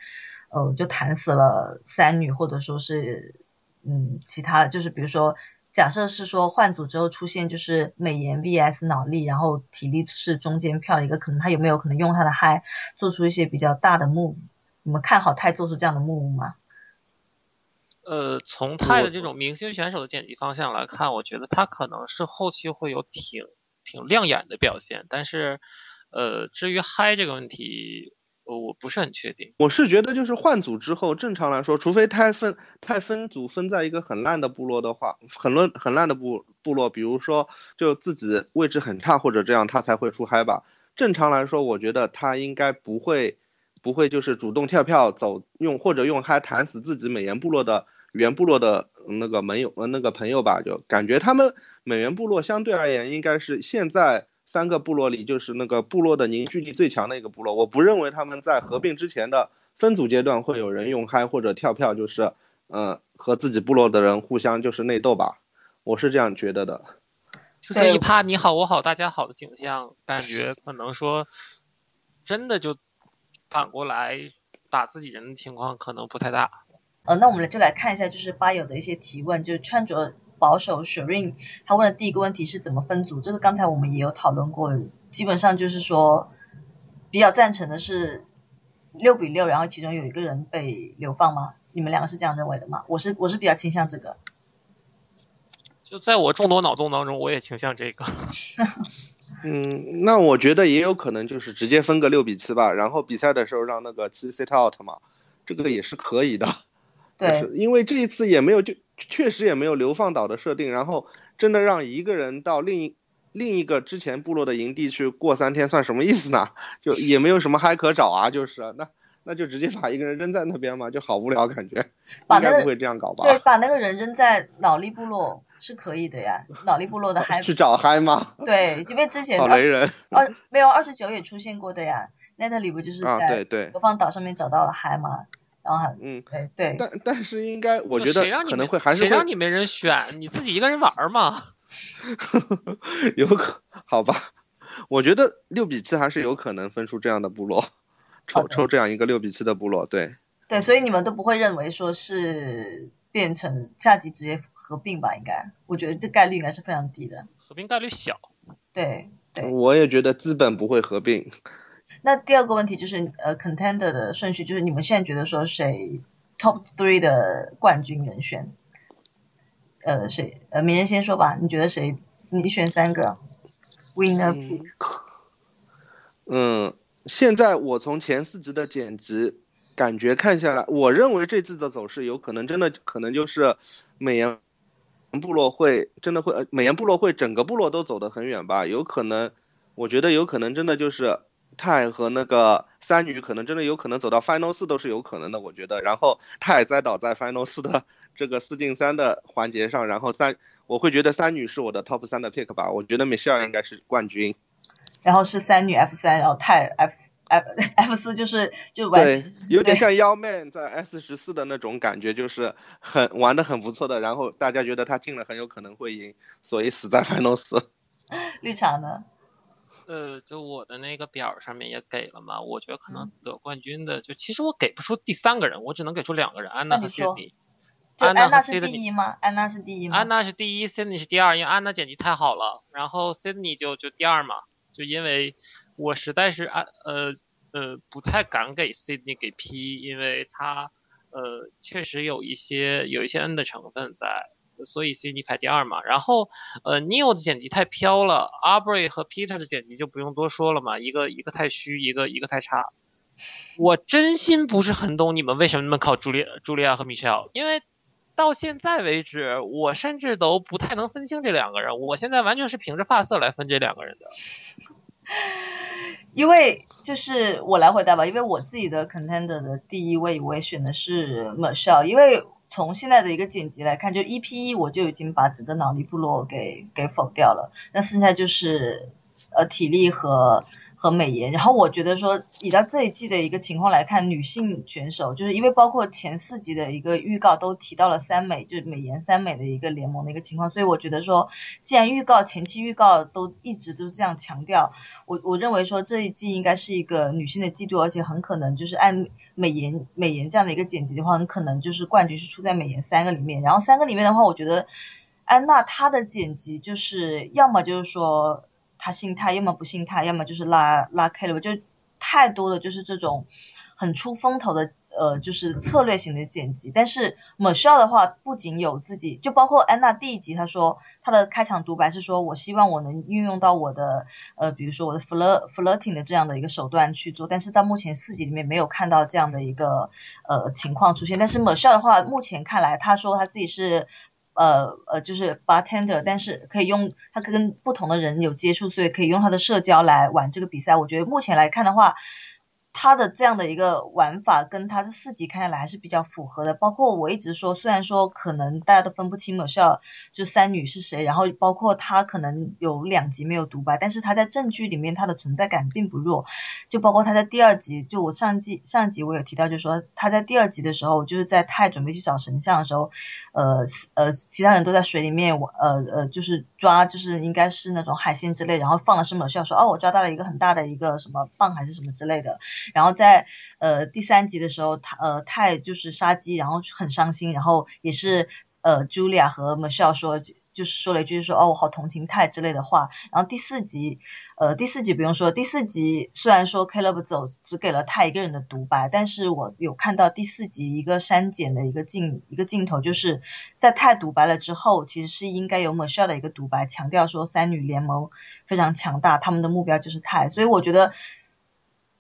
Speaker 1: 呃，就弹死了三女，或者说是嗯其他就是比如说。假设是说换组之后出现就是美颜 vs 脑力，然后体力是中间票一个，可能他有没有可能用他的嗨做出一些比较大的 move？你们看好泰做出这样的 move 吗？
Speaker 3: 呃，从泰的这种明星选手的剪辑方向来看，我觉得他可能是后期会有挺挺亮眼的表现，但是呃，至于嗨这个问题。呃，我不是很确定。
Speaker 2: 我是觉得，就是换组之后，正常来说，除非太分太分组分在一个很烂的部落的话，很乱很烂的部部落，比如说就自己位置很差或者这样，他才会出嗨吧。正常来说，我觉得他应该不会不会就是主动跳票走用或者用嗨弹死自己美颜部落的原部落的那个盟友呃那个朋友吧，就感觉他们美颜部落相对而言应该是现在。三个部落里，就是那个部落的凝聚力最强的一个部落。我不认为他们在合并之前的分组阶段会有人用嗨或者跳票，就是嗯和自己部落的人互相就是内斗吧。我是这样觉得的。
Speaker 3: 就是一趴你好我好大家好的景象，感觉可能说真的就反过来打自己人的情况可能不太大。
Speaker 1: 呃，那我们就来看一下，就是吧友的一些提问，就是穿着保守 Shireen，他问的第一个问题是怎么分组？这个刚才我们也有讨论过，基本上就是说比较赞成的是六比六，然后其中有一个人被流放吗？你们两个是这样认为的吗？我是我是比较倾向这个。
Speaker 3: 就在我众多脑洞当中，我也倾向这个。
Speaker 2: 嗯，那我觉得也有可能就是直接分个六比七吧，然后比赛的时候让那个七 sit out 嘛，这个也是可以的。
Speaker 1: 对，
Speaker 2: 因为这一次也没有就确实也没有流放岛的设定，然后真的让一个人到另一另一个之前部落的营地去过三天，算什么意思呢？就也没有什么嗨可找啊，就是那。那就直接把一个人扔在那边嘛，就好无聊感觉，应该不会这样搞吧？
Speaker 1: 对，把那个人扔在脑力部落是可以的呀，脑力部落的 嗨。
Speaker 2: 去找嗨吗？
Speaker 1: 对，因为之前
Speaker 2: 好雷人。
Speaker 1: 二没有二十九也出现过的呀，那那里不就是在流放岛上面找到了嗨吗？然后嗯，对对。
Speaker 2: 但但是应该我觉得可能会还是
Speaker 3: 谁让你没人选？你自己一个人玩嘛？
Speaker 2: 有可好吧？我觉得六比七还是有可能分出这样的部落。抽抽这样一个六比七的部落，对
Speaker 1: 对，所以你们都不会认为说是变成下级直接合并吧？应该，我觉得这概率应该是非常低的，
Speaker 3: 合并概率小。
Speaker 1: 对对，
Speaker 2: 我也觉得资本不会合并。
Speaker 1: 那第二个问题就是呃，contender 的顺序，就是你们现在觉得说谁 top three 的冠军人选？呃，谁？呃，名人先说吧，你觉得谁？你选三个，winner pick。
Speaker 2: 嗯。现在我从前四集的剪辑感觉看下来，我认为这次的走势有可能真的可能就是美颜部落会真的会呃美颜部落会整个部落都走得很远吧，有可能，我觉得有可能真的就是泰和那个三女可能真的有可能走到 final 四都是有可能的，我觉得，然后泰栽倒在 final 四的 这个四进三的环节上，然后三我会觉得三女是我的 top 三的 pick 吧，我觉得 Michelle 应该是冠军。
Speaker 1: 然后是三女 F 三，然后泰 F F F 四就是就
Speaker 2: 完对，有点像妖 man 在 S 十四的那种感觉，就是很玩的很不错的，然后大家觉得他进了很有可能会赢，所以死在 final 四。
Speaker 1: 绿茶呢？
Speaker 3: 呃，就我的那个表上面也给了嘛，我觉得可能得冠军的，就其实我给不出第三个人，我只能给出两个人，安娜和 Cindy。
Speaker 1: 安娜是第一吗？安娜是第一吗？
Speaker 3: 安娜是第一，Cindy 是第二，因为安娜剪辑太好了，然后 Cindy 就就第二嘛。就因为我实在是安呃呃不太敢给 Sydney 给 P，因为他呃确实有一些有一些 N 的成分在，所以 Sydney 排第二嘛。然后呃 Neil 的剪辑太飘了，Aubrey 和 Peter 的剪辑就不用多说了嘛，一个一个太虚，一个一个太差。我真心不是很懂你们为什么那么靠朱莉朱莉亚和 Michelle，因为到现在为止，我甚至都不太能分清这两个人。我现在完全是凭着发色来分这两个人的。
Speaker 1: 因为就是我来回答吧，因为我自己的 contender 的第一位我也选的是 Michelle，因为从现在的一个剪辑来看，就 EP 一我就已经把整个脑力部落给给否掉了，那剩下就是呃体力和。和美颜，然后我觉得说，以到这一季的一个情况来看，女性选手就是因为包括前四集的一个预告都提到了三美，就是美颜三美的一个联盟的一个情况，所以我觉得说，既然预告前期预告都一直都是这样强调，我我认为说这一季应该是一个女性的季度，而且很可能就是按美颜美颜这样的一个剪辑的话，很可能就是冠军是出在美颜三个里面，然后三个里面的话，我觉得安娜她的剪辑就是要么就是说。他信他，要么不信他，要么就是拉拉 K 了，就太多的就是这种很出风头的呃，就是策略型的剪辑。但是 Michelle 的话，不仅有自己，就包括安娜第一集，他说他的开场独白是说，我希望我能运用到我的呃，比如说我的 flirt flirting 的这样的一个手段去做。但是到目前四集里面没有看到这样的一个呃情况出现。但是 Michelle 的话，目前看来，他说他自己是。呃呃，就是 bartender，但是可以用他跟不同的人有接触，所以可以用他的社交来玩这个比赛。我觉得目前来看的话，他的这样的一个玩法跟他的四集看下来还是比较符合的。包括我一直说，虽然说可能大家都分不清某校就三女是谁，然后包括他可能有两集没有独白，但是他在正剧里面他的存在感并不弱。就包括他在第二集，就我上季上集我有提到，就是说他在第二集的时候，就是在泰准备去找神像的时候，呃呃，其他人都在水里面，呃呃，就是抓，就是应该是那种海鲜之类，然后放了是某校说，哦，我抓到了一个很大的一个什么蚌还是什么之类的。然后在呃第三集的时候，他呃泰就是杀鸡，然后很伤心，然后也是呃 Julia 和 Michelle 说。就是说了一句说哦我好同情泰之类的话，然后第四集，呃第四集不用说，第四集虽然说 Caleb 走只给了泰一个人的独白，但是我有看到第四集一个删减的一个镜一个镜头，就是在泰独白了之后，其实是应该有 Michelle 的一个独白，强调说三女联盟非常强大，他们的目标就是泰，所以我觉得。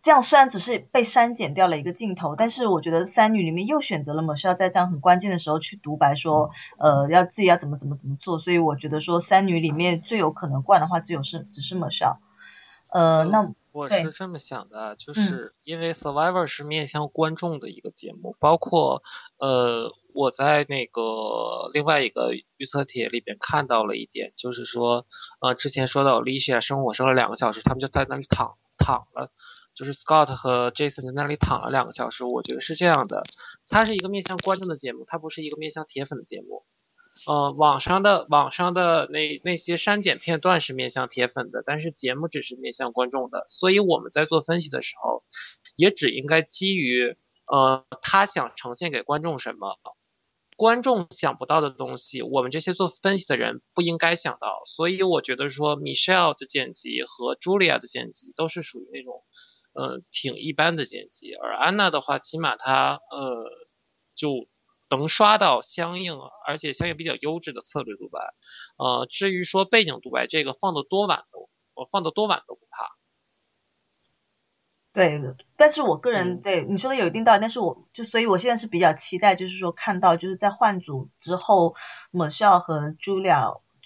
Speaker 1: 这样虽然只是被删减掉了一个镜头，但是我觉得三女里面又选择了某是要在这样很关键的时候去独白说，呃，要自己要怎么怎么怎么做，所以我觉得说三女里面最有可能冠的话，只有是只是某少。呃，那
Speaker 3: 我是这么想的，就是因为 Survivor 是面向观众的一个节目，包括呃我在那个另外一个预测帖里边看到了一点，就是说呃之前说到 Alicia 生火生了两个小时，他们就在那里躺躺了。就是 Scott 和 Jason 在那里躺了两个小时，我觉得是这样的。它是一个面向观众的节目，它不是一个面向铁粉的节目。呃，网上的网上的那那些删减片段是面向铁粉的，但是节目只是面向观众的。所以我们在做分析的时候，也只应该基于呃他想呈现给观众什么，观众想不到的东西，我们这些做分析的人不应该想到。所以我觉得说 Michelle 的剪辑和 Julia 的剪辑都是属于那种。呃，挺一般的剪辑，而安娜的话，起码她呃就能刷到相应，而且相应比较优质的策略独白。呃，至于说背景独白这个放的多晚都，我放的多晚都不怕。
Speaker 1: 对，但是我个人对你说的有一定道理，但是我就所以我现在是比较期待，就是说看到就是在换组之后，莫笑和朱莉。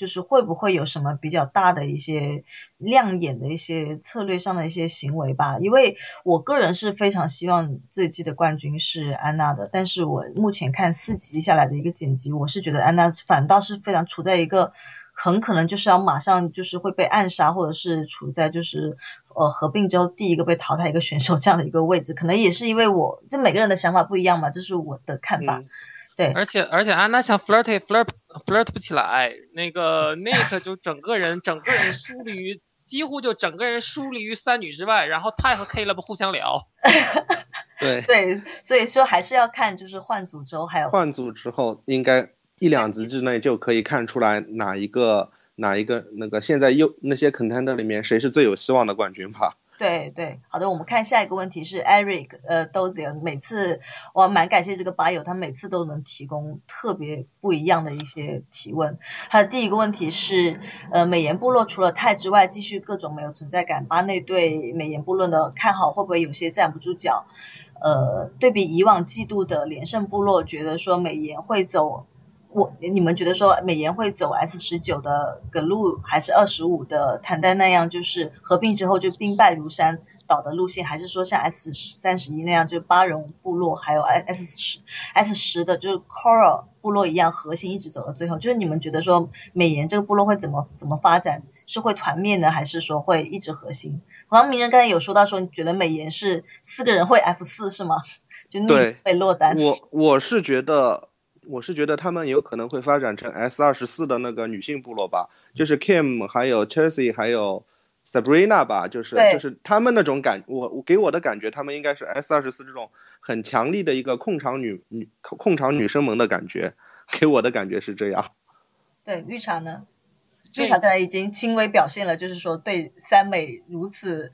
Speaker 1: 就是会不会有什么比较大的一些亮眼的一些策略上的一些行为吧？因为我个人是非常希望这季的冠军是安娜的，但是我目前看四集下来的一个剪辑，我是觉得安娜反倒是非常处在一个很可能就是要马上就是会被暗杀，或者是处在就是呃合并之后第一个被淘汰一个选手这样的一个位置，可能也是因为我就每个人的想法不一样嘛，这是我的看法。对，
Speaker 3: 而且而且安娜想 flirty flirt flirt 不起来，那个 Nick 就整个人整个人疏离于几乎就整个人疏离于三女之外，然后泰和 Caleb 互相聊。
Speaker 2: 对
Speaker 1: 对，所以说还是要看就是换组之后还有
Speaker 2: 换组之后应该一两集之内就可以看出来哪一个哪一个那个现在又那些 contender 里面谁是最有希望的冠军吧。
Speaker 1: 对对，好的，我们看下一个问题是 Eric，呃，Dozier，每次我蛮感谢这个吧友，他每次都能提供特别不一样的一些提问。他的第一个问题是，呃，美颜部落除了泰之外，继续各种没有存在感，巴内对美颜部落的看好会不会有些站不住脚？呃，对比以往季度的连胜部落，觉得说美颜会走。我你们觉得说美颜会走 S 十九的个路，还是二十五的坦丹那样，就是合并之后就兵败如山倒的路线，还是说像 S 三十一那样，就巴戎部落还有 S 十 S 十的，就是 Coral 部落一样核心一直走到最后？就是你们觉得说美颜这个部落会怎么怎么发展？是会团灭呢，还是说会一直核心？黄明人刚才有说到说，你觉得美颜是四个人会 F 四是吗？就逆被落单。
Speaker 2: 我我是觉得。我是觉得他们有可能会发展成 S 二十四的那个女性部落吧，就是 Kim 还有 Chelsea 还有 Sabrina 吧，就是就是他们那种感，我我给我的感觉，他们应该是 S 二十四这种很强力的一个控场女女控场女生盟的感觉，给我的感觉是这样。
Speaker 1: 对绿茶呢？绿茶刚才已经轻微表现了，就是说对三美如此。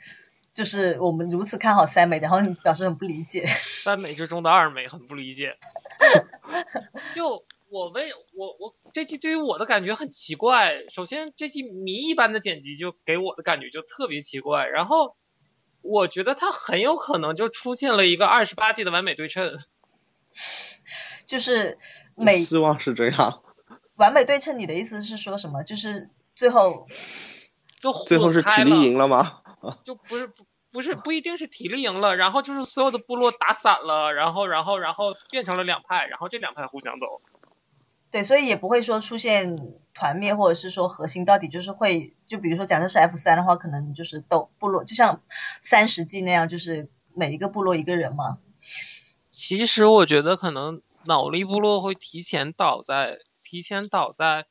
Speaker 1: 就是我们如此看好三美，然后你表示很不理解。
Speaker 3: 三美之中的二美很不理解。就我为我我这期对于我的感觉很奇怪。首先这期谜一般的剪辑就给我的感觉就特别奇怪。然后我觉得它很有可能就出现了一个二十八季的完美对称。
Speaker 1: 就是美
Speaker 2: 希望是这样。
Speaker 1: 完美对称，你的意思是说什么？就是最后
Speaker 3: 就
Speaker 2: 最后是体力赢了吗？
Speaker 3: 就不是不不是不一定是体力赢了，然后就是所有的部落打散了，然后然后然后变成了两派，然后这两派互相斗。
Speaker 1: 对，所以也不会说出现团灭，或者是说核心到底就是会，就比如说假设是 F 三的话，可能就是斗部落，就像三十 G 那样，就是每一个部落一个人嘛。
Speaker 3: 其实我觉得可能脑力部落会提前倒在提前倒在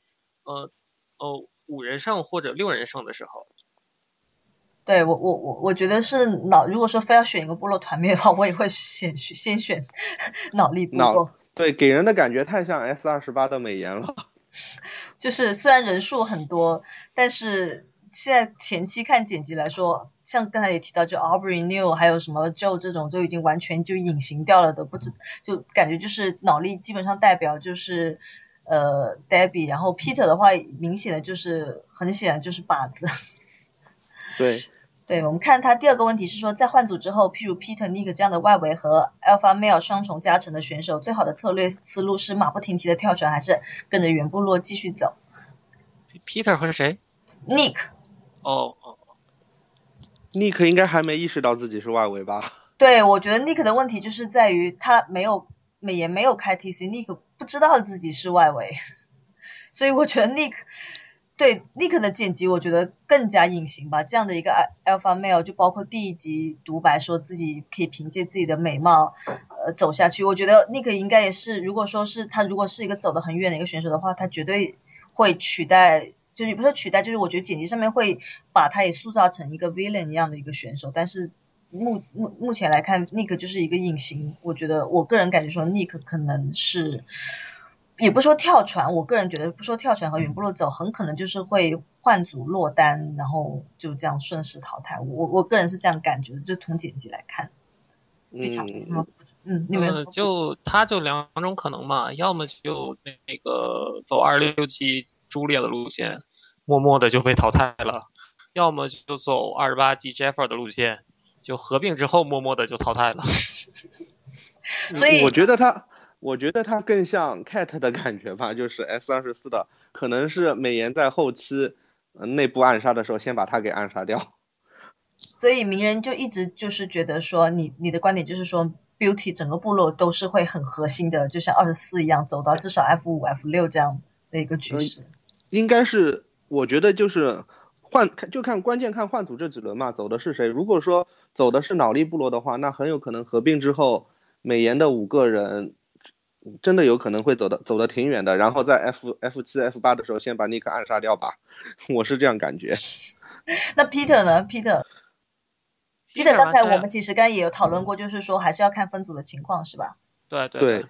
Speaker 3: 呃呃五人胜或者六人胜的时候。
Speaker 1: 对我我我我觉得是脑，如果说非要选一个部落团灭的话，我也会先先选 脑力部落。
Speaker 2: 对，给人的感觉太像 S 二十八的美颜了。
Speaker 1: 就是虽然人数很多，但是现在前期看剪辑来说，像刚才也提到，就 Aubrey New 还有什么 Joe 这种，就已经完全就隐形掉了，都不知就感觉就是脑力基本上代表就是呃 Debbie，然后 Peter 的话，明显的就是很显然就是靶子。
Speaker 2: 对。
Speaker 1: 对，我们看他第二个问题是说，在换组之后，譬如 Peter Nick 这样的外围和 Alpha Male 双重加成的选手，最好的策略思路是马不停蹄的跳船，还是跟着原部落继续走
Speaker 3: ？Peter 和谁
Speaker 1: ？Nick。
Speaker 3: 哦哦。
Speaker 2: Nick 应该还没意识到自己是外围吧？
Speaker 1: 对，我觉得 Nick 的问题就是在于他没有美颜没有开 TC，Nick 不知道自己是外围，所以我觉得 Nick。对 Nick 的剪辑，我觉得更加隐形吧。这样的一个 Alpha Male，就包括第一集独白说自己可以凭借自己的美貌呃走下去。我觉得 Nick 应该也是，如果说是他如果是一个走得很远的一个选手的话，他绝对会取代，就是不是取代，就是我觉得剪辑上面会把他也塑造成一个 Villain 一样的一个选手。但是目目目前来看，Nick 就是一个隐形。我觉得我个人感觉说，Nick 可能是。也不说跳船，我个人觉得不说跳船和云部落走，很可能就是会换组落单，然后就这样顺势淘汰。我我个人是这样感觉的，就从剪辑来看。
Speaker 2: 嗯
Speaker 1: 嗯，你们
Speaker 3: 就他就两种可能嘛，要么就那个走二六七朱烈的路线，默默的就被淘汰了；要么就走二十八 G Jeffer 的路线，就合并之后默默的就淘汰了。
Speaker 1: 所以
Speaker 2: 我觉得他。我觉得他更像 Cat 的感觉吧，就是 S 二十四的，可能是美颜在后期呃内部暗杀的时候先把他给暗杀掉。
Speaker 1: 所以鸣人就一直就是觉得说，你你的观点就是说，Beauty 整个部落都是会很核心的，就像二十四一样，走到至少 F 五 F 六这样的一个局势。
Speaker 2: 应该是，我觉得就是换就看关键看换组这几轮嘛，走的是谁。如果说走的是脑力部落的话，那很有可能合并之后美颜的五个人。真的有可能会走的走的挺远的，然后在 F F 七 F 八的时候先把尼克暗杀掉吧，我是这样感觉。
Speaker 1: 那 Peter 呢？Peter，Peter 刚才我们其实刚也有讨论过，就是说还是要看分组的情况，是吧？
Speaker 3: 对对
Speaker 2: 对。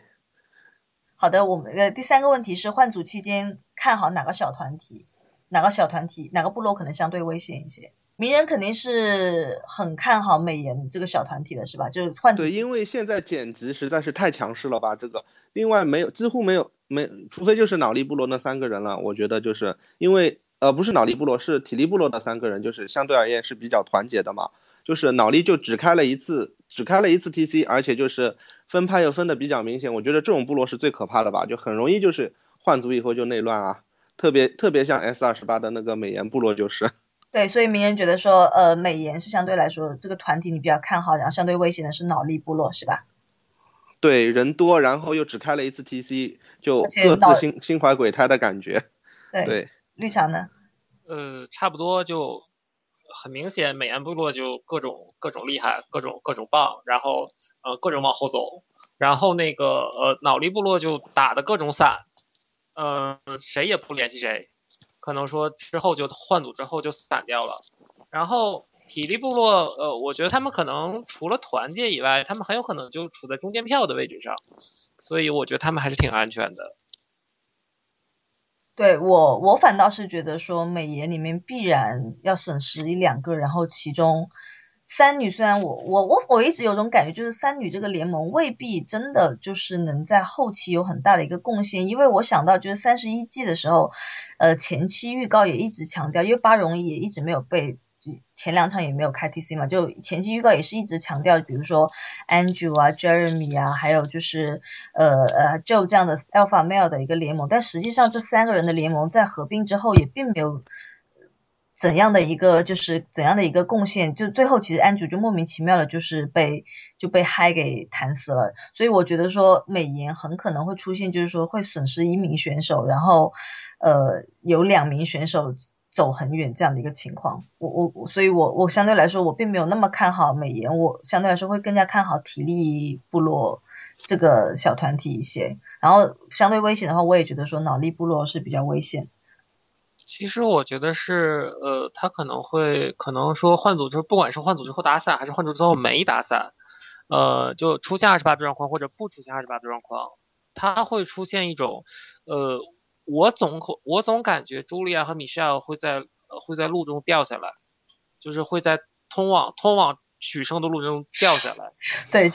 Speaker 1: 好的，我们呃第三个问题是换组期间看好哪个小团体？哪个小团体？哪个部落可能相对危险一些？鸣人肯定是很看好美颜这个小团体的，是吧？就是换
Speaker 2: 对，因为现在剪辑实在是太强势了吧？这个，另外没有，几乎没有，没，除非就是脑力部落那三个人了。我觉得就是因为呃，不是脑力部落，是体力部落的三个人，就是相对而言是比较团结的嘛。就是脑力就只开了一次，只开了一次 TC，而且就是分派又分的比较明显。我觉得这种部落是最可怕的吧？就很容易就是换组以后就内乱啊，特别特别像 S 二十八的那个美颜部落就是。
Speaker 1: 对，所以鸣人觉得说，呃，美颜是相对来说这个团体你比较看好，然后相对危险的是脑力部落，是吧？
Speaker 2: 对，人多，然后又只开了一次 TC，就各自心心怀鬼胎的感觉。对。
Speaker 1: 绿茶呢？
Speaker 3: 呃，差不多就很明显，美颜部落就各种各种厉害，各种各种棒，然后呃各种往后走，然后那个呃脑力部落就打的各种散，呃谁也不联系谁。可能说之后就换组之后就散掉了，然后体力部落，呃，我觉得他们可能除了团结以外，他们很有可能就处在中间票的位置上，所以我觉得他们还是挺安全的。
Speaker 1: 对我，我反倒是觉得说美颜里面必然要损失一两个，然后其中。三女虽然我我我我一直有种感觉，就是三女这个联盟未必真的就是能在后期有很大的一个贡献，因为我想到就是三十一季的时候，呃前期预告也一直强调，因为巴荣也一直没有被前两场也没有开 TC 嘛，就前期预告也是一直强调，比如说 Andrew 啊 Jeremy 啊，还有就是呃呃 Joe 这样的 Alpha Male 的一个联盟，但实际上这三个人的联盟在合并之后也并没有。怎样的一个就是怎样的一个贡献，就最后其实安主就莫名其妙的，就是被就被嗨给弹死了。所以我觉得说美颜很可能会出现，就是说会损失一名选手，然后呃有两名选手走很远这样的一个情况。我我所以，我我相对来说我并没有那么看好美颜，我相对来说会更加看好体力部落这个小团体一些。然后相对危险的话，我也觉得说脑力部落是比较危险。
Speaker 3: 其实我觉得是，呃，他可能会可能说换组，就是不管是换组之后打散，还是换组之后没打散，呃，就出现二十八度状况或者不出现二十八度状况，他会出现一种，呃，我总可我总感觉茱莉亚和米歇尔会在会在路中掉下来，就是会在通往通往。取胜的路中掉下来，
Speaker 1: 对，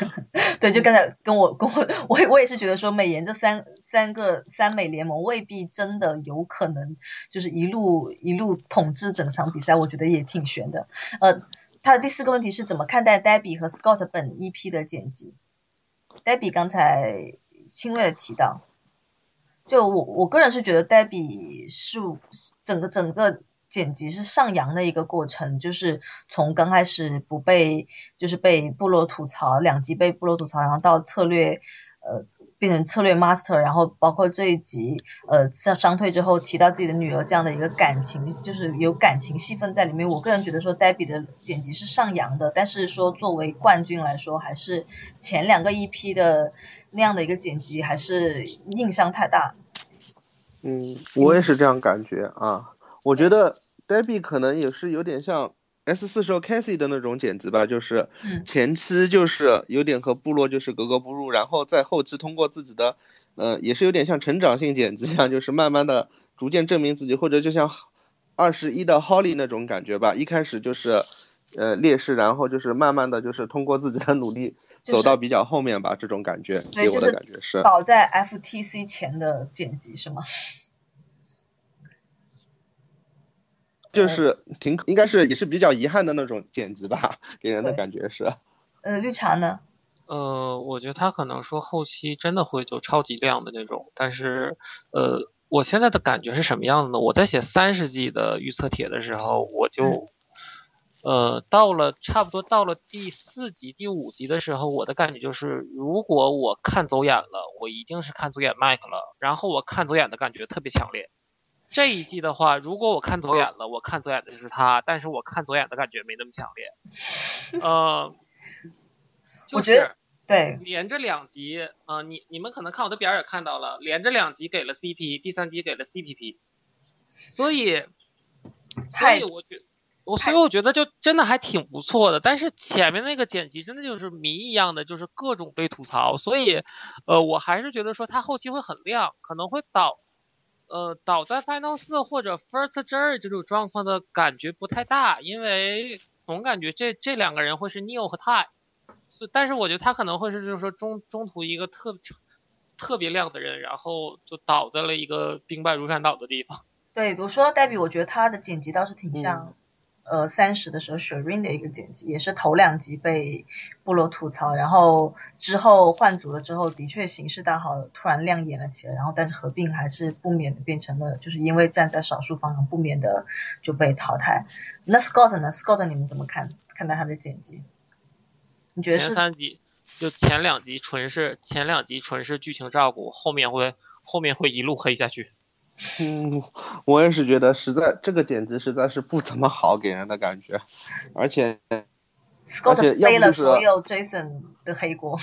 Speaker 1: 对，就刚才跟我跟我我我也是觉得说美颜这三三个三美联盟未必真的有可能就是一路一路统治整场比赛，我觉得也挺悬的。呃，他的第四个问题是怎么看待 Debbie 和 Scott 本一批的剪辑？Debbie 刚才轻微的提到，就我我个人是觉得 Debbie 是整个整个。剪辑是上扬的一个过程，就是从刚开始不被，就是被部落吐槽，两集被部落吐槽，然后到策略，呃，变成策略 master，然后包括这一集，呃，伤伤退之后提到自己的女儿这样的一个感情，就是有感情戏份在里面。我个人觉得说，Debbie 的剪辑是上扬的，但是说作为冠军来说，还是前两个 EP 的那样的一个剪辑还是印象太大。
Speaker 2: 嗯，我也是这样感觉啊。我觉得 Debbie 可能也是有点像 S 四时候 Cassie 的那种剪辑吧，就是前期就是有点和部落就是格格不入，然后在后期通过自己的呃也是有点像成长性剪辑一样，就是慢慢的逐渐证明自己，或者就像二十一的 Holly 那种感觉吧，一开始就是呃劣势，然后就是慢慢的就是通过自己的努力走到比较后面吧，这种感觉给我的感觉是。
Speaker 1: 倒在 FTC 前的剪辑是吗？
Speaker 2: 就是挺应该是也是比较遗憾的那种剪辑吧，给人的感觉是。
Speaker 1: 呃，绿茶呢？
Speaker 3: 呃，我觉得他可能说后期真的会就超级亮的那种，但是呃，我现在的感觉是什么样子呢？我在写三十季的预测帖的时候，我就呃到了差不多到了第四集、第五集的时候，我的感觉就是，如果我看走眼了，我一定是看走眼麦克了，然后我看走眼的感觉特别强烈。这一季的话，如果我看走眼了，我看走眼的是他，但是我看走眼的感觉没那么强烈。呃，就是
Speaker 1: 对
Speaker 3: 连着两集，呃，你你们可能看我的表也看到了，连着两集给了 CP，第三集给了 CPP，所以，所以我觉我所以我觉得就真的还挺不错的，但是前面那个剪辑真的就是谜一样的，就是各种被吐槽，所以呃，我还是觉得说它后期会很亮，可能会导。呃，倒在 final 四或者 first jury 这种状况的感觉不太大，因为总感觉这这两个人会是 Neil 和 Ty，是，但是我觉得他可能会是就是说中中途一个特特别亮的人，然后就倒在了一个兵败如山倒的地方。
Speaker 1: 对，我说到黛比，我觉得他的剪辑倒是挺像。呃，三十的时候雪 rain 的一个剪辑，也是头两集被部落吐槽，然后之后换组了之后，的确形势大好，突然亮眼了起来，然后但是合并还是不免的变成了，就是因为站在少数方，不免的就被淘汰。那 Scott 呢？Scott 你们怎么看看待他的剪辑？你觉得是？
Speaker 3: 前三集就前两集纯是前两集纯是剧情照顾，后面会后面会一路黑下去。
Speaker 2: 嗯，我也是觉得实在这个剪辑实在是不怎么好，给人的感觉，而且
Speaker 1: ，Scott 背了所有 Jason 的黑锅。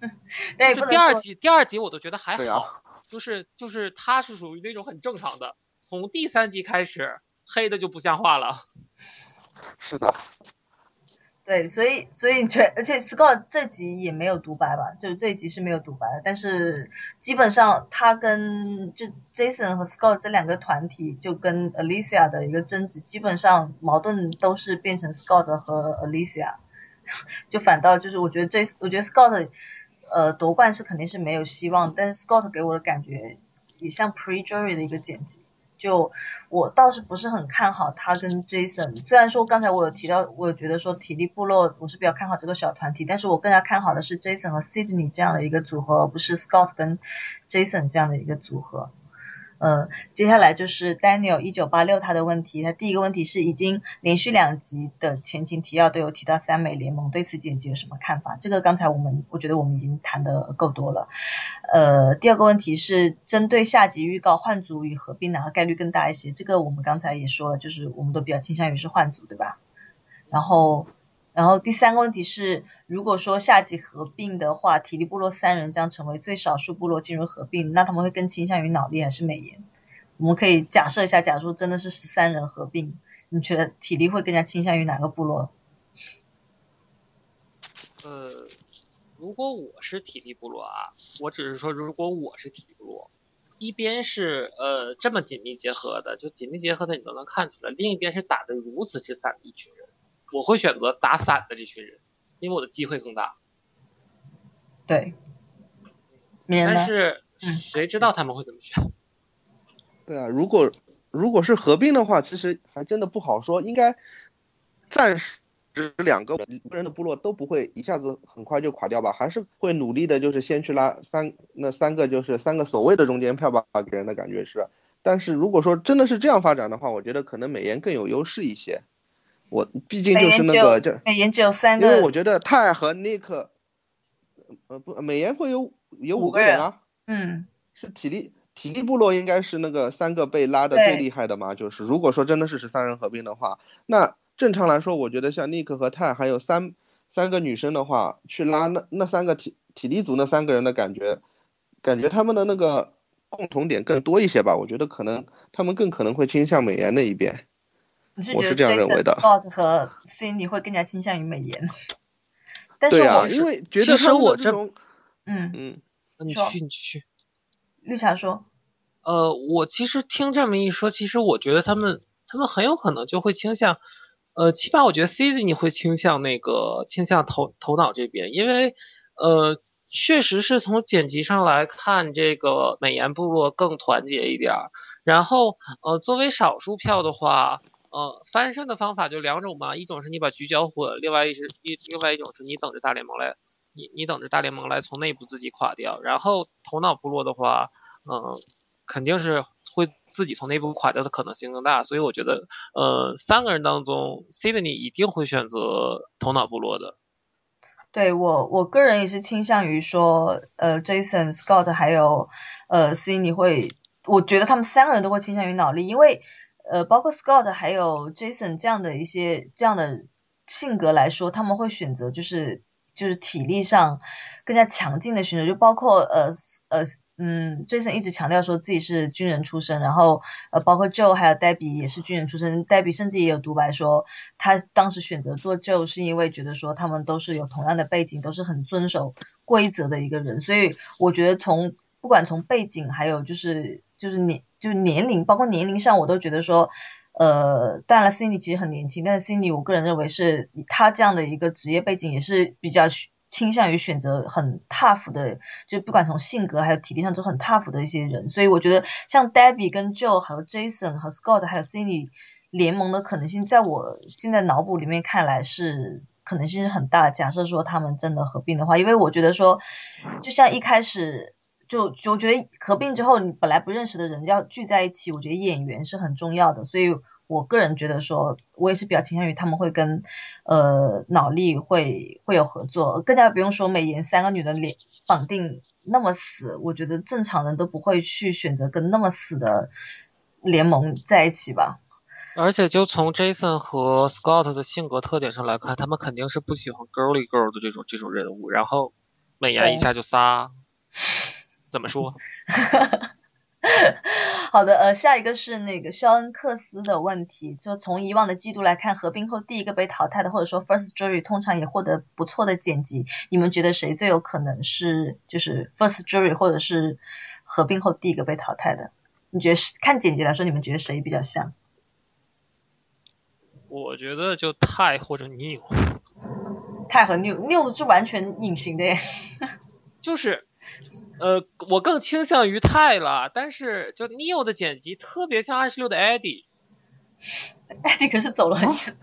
Speaker 1: 对，
Speaker 3: 第二集第二集我都觉得还好，就是就是他是属于那种很正常的，从第三集开始黑的就不像话了。
Speaker 2: 是的。
Speaker 1: 对，所以所以全而且 Scott 这集也没有独白吧，就这一集是没有独白的，但是基本上他跟就 Jason 和 Scott 这两个团体就跟 Alicia 的一个争执，基本上矛盾都是变成 Scott 和 Alicia，就反倒就是我觉得这我觉得 Scott 呃夺冠是肯定是没有希望，但是 Scott 给我的感觉也像 Pre Jury 的一个剪辑。就我倒是不是很看好他跟 Jason，虽然说刚才我有提到，我有觉得说体力部落我是比较看好这个小团体，但是我更加看好的是 Jason 和 Sydney 这样的一个组合，而不是 Scott 跟 Jason 这样的一个组合。嗯，接下来就是 Daniel 一九八六他的问题，他第一个问题是已经连续两集的前情提要都有提到三美联盟，对此剪辑有什么看法？这个刚才我们我觉得我们已经谈的够多了。呃，第二个问题是针对下集预告换组与合并哪个概率更大一些？这个我们刚才也说了，就是我们都比较倾向于是换组，对吧？然后。然后第三个问题是，如果说下级合并的话，体力部落三人将成为最少数部落进入合并，那他们会更倾向于脑力还是美颜？我们可以假设一下，假如说真的是十三人合并，你觉得体力会更加倾向于哪个部落？
Speaker 3: 呃，如果我是体力部落啊，我只是说如果我是体力部落，一边是呃这么紧密结合的，就紧密结合的你都能看出来，另一边是打的如此之散的一群人。我会选择打散的这群人，因为我的机会更大。
Speaker 1: 对，
Speaker 3: 但是谁知道他们会怎么选？
Speaker 2: 对啊，如果如果是合并的话，其实还真的不好说。应该暂时两个人的部落都不会一下子很快就垮掉吧？还是会努力的，就是先去拉三那三个就是三个所谓的中间票吧，给人的感觉是。但是如果说真的是这样发展的话，我觉得可能美颜更有优势一些。我毕竟就是那个就
Speaker 1: 美颜只有三个，
Speaker 2: 因为我觉得泰和尼克，呃不，美颜会有有五个人啊，
Speaker 1: 嗯，
Speaker 2: 是体力体力部落应该是那个三个被拉的最厉害的嘛，就是如果说真的是十三人合并的话，那正常来说，我觉得像尼克和泰还有三三个女生的话，去拉那那三个体体力组那三个人的感觉，感觉他们的那个共同点更多一些吧，我觉得可能他们更可能会倾向美颜那一边。
Speaker 1: 你是觉得 Jason Scott 和 Cindy 会更加倾向于美颜？但是
Speaker 2: 我因为觉得
Speaker 3: 实我
Speaker 2: 这
Speaker 1: 种，
Speaker 2: 嗯
Speaker 3: 嗯，你去你去。
Speaker 1: 绿茶说，
Speaker 3: 呃，我其实听这么一说，其实我觉得他们他们很有可能就会倾向，呃，起码我觉得 Cindy 会倾向那个倾向头头脑这边，因为呃，确实是从剪辑上来看，这个美颜部落更团结一点儿。然后呃，作为少数票的话。呃，翻身的方法就两种嘛，一种是你把局搅混，另外一是一另外一种是你等着大联盟来，你你等着大联盟来从内部自己垮掉。然后头脑部落的话，嗯，肯定是会自己从内部垮掉的可能性更大。所以我觉得，呃，三个人当中，Sydney 一定会选择头脑部落的。
Speaker 1: 对我我个人也是倾向于说，呃，Jason Scott 还有呃 Sydney 会，我觉得他们三个人都会倾向于脑力，因为。呃，包括 Scott 还有 Jason 这样的一些这样的性格来说，他们会选择就是就是体力上更加强劲的选手，就包括呃呃嗯，Jason 一直强调说自己是军人出身，然后呃包括 Joe 还有 Debbie 也是军人出身，Debbie 甚至也有独白说他当时选择做 Joe 是因为觉得说他们都是有同样的背景，都是很遵守规则的一个人，所以我觉得从不管从背景还有就是就是年。就年龄，包括年龄上，我都觉得说，呃，当然了，Cindy 其实很年轻，但是 Cindy 我个人认为是他这样的一个职业背景也是比较倾向于选择很 tough 的，就不管从性格还有体力上都很 tough 的一些人，所以我觉得像 Debbie 跟 Joe 还有 Jason 和 Scott 还有 Cindy 联盟的可能性，在我现在脑补里面看来是可能性是很大。假设说他们真的合并的话，因为我觉得说，就像一开始。就就我觉得合并之后，你本来不认识的人要聚在一起，我觉得演员是很重要的，所以我个人觉得说，我也是比较倾向于他们会跟呃脑力会会有合作，更加不用说美颜三个女的脸绑定那么死，我觉得正常人都不会去选择跟那么死的联盟在一起吧。
Speaker 3: 而且就从 Jason 和 Scott 的性格特点上来看，他们肯定是不喜欢 girly girl 的这种这种人物，然后美颜一下就仨。怎么说？
Speaker 1: 好的，呃，下一个是那个肖恩克斯的问题，就从以往的季度来看，合并后第一个被淘汰的，或者说 first jury 通常也获得不错的剪辑。你们觉得谁最有可能是就是 first jury 或者是合并后第一个被淘汰的？你觉得是看剪辑来说，你们觉得谁比较像？
Speaker 3: 我觉得就泰或者 new。
Speaker 1: 泰和 new，new 是完全隐形的耶。
Speaker 3: 就是。呃，我更倾向于泰了，但是就 Neo 的剪辑特别像二十六的
Speaker 1: Eddie，Eddie 可是走了很远。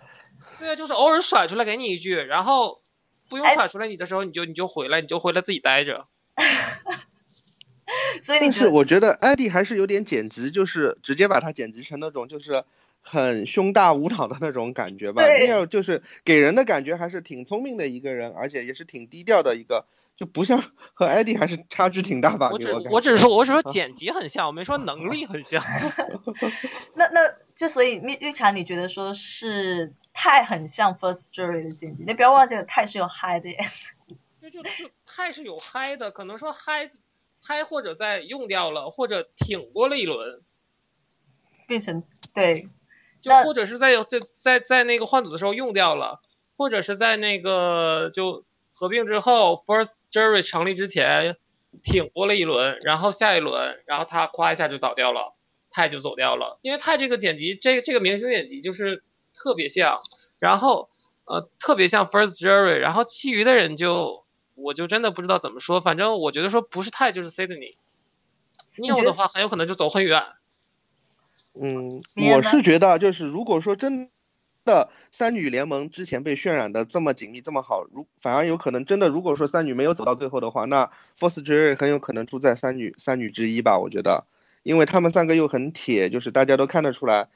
Speaker 3: 对啊，就是偶尔甩出来给你一句，然后不用甩出来你的时候，你就你就回来，你就回来自己待着。
Speaker 1: 所以
Speaker 2: 但是我觉得艾迪还是有点剪辑，就是直接把它剪辑成那种就是很胸大无脑的那种感觉吧。
Speaker 1: 对
Speaker 2: 那样就是给人的感觉还是挺聪明的一个人，而且也是挺低调的一个，就不像 和艾迪还是差距挺大吧？
Speaker 3: 我只
Speaker 2: 我
Speaker 3: 我只是说我只是说剪辑很像，我没说能力很像。
Speaker 1: 那那就所以绿绿茶，你觉得说是太很像 First Jury 的剪辑？你不要忘记了，太是有嗨的耶。
Speaker 3: 就就就太是有嗨的，可能说嗨嗨或者在用掉了，或者挺过了一轮，
Speaker 1: 变成对，
Speaker 3: 就或者是在在在在那个换组的时候用掉了，或者是在那个就合并之后，First Jury 成立之前挺过了一轮，然后下一轮，然后他咵一下就倒掉了，泰就走掉了，因为泰这个剪辑，这这个明星剪辑就是特别像，然后呃特别像 First Jerry，然后其余的人就我就真的不知道怎么说，反正我觉得说不是泰就是 Sydney。
Speaker 1: 你觉
Speaker 3: Neil 的话很有可能就走很远，
Speaker 2: 嗯，我是觉得就是如果说真的三女联盟之前被渲染的这么紧密这么好，如反而有可能真的如果说三女没有走到最后的话，那 Force Jury 很有可能住在三女三女之一吧，我觉得，因为他们三个又很铁，就是大家都看得出来。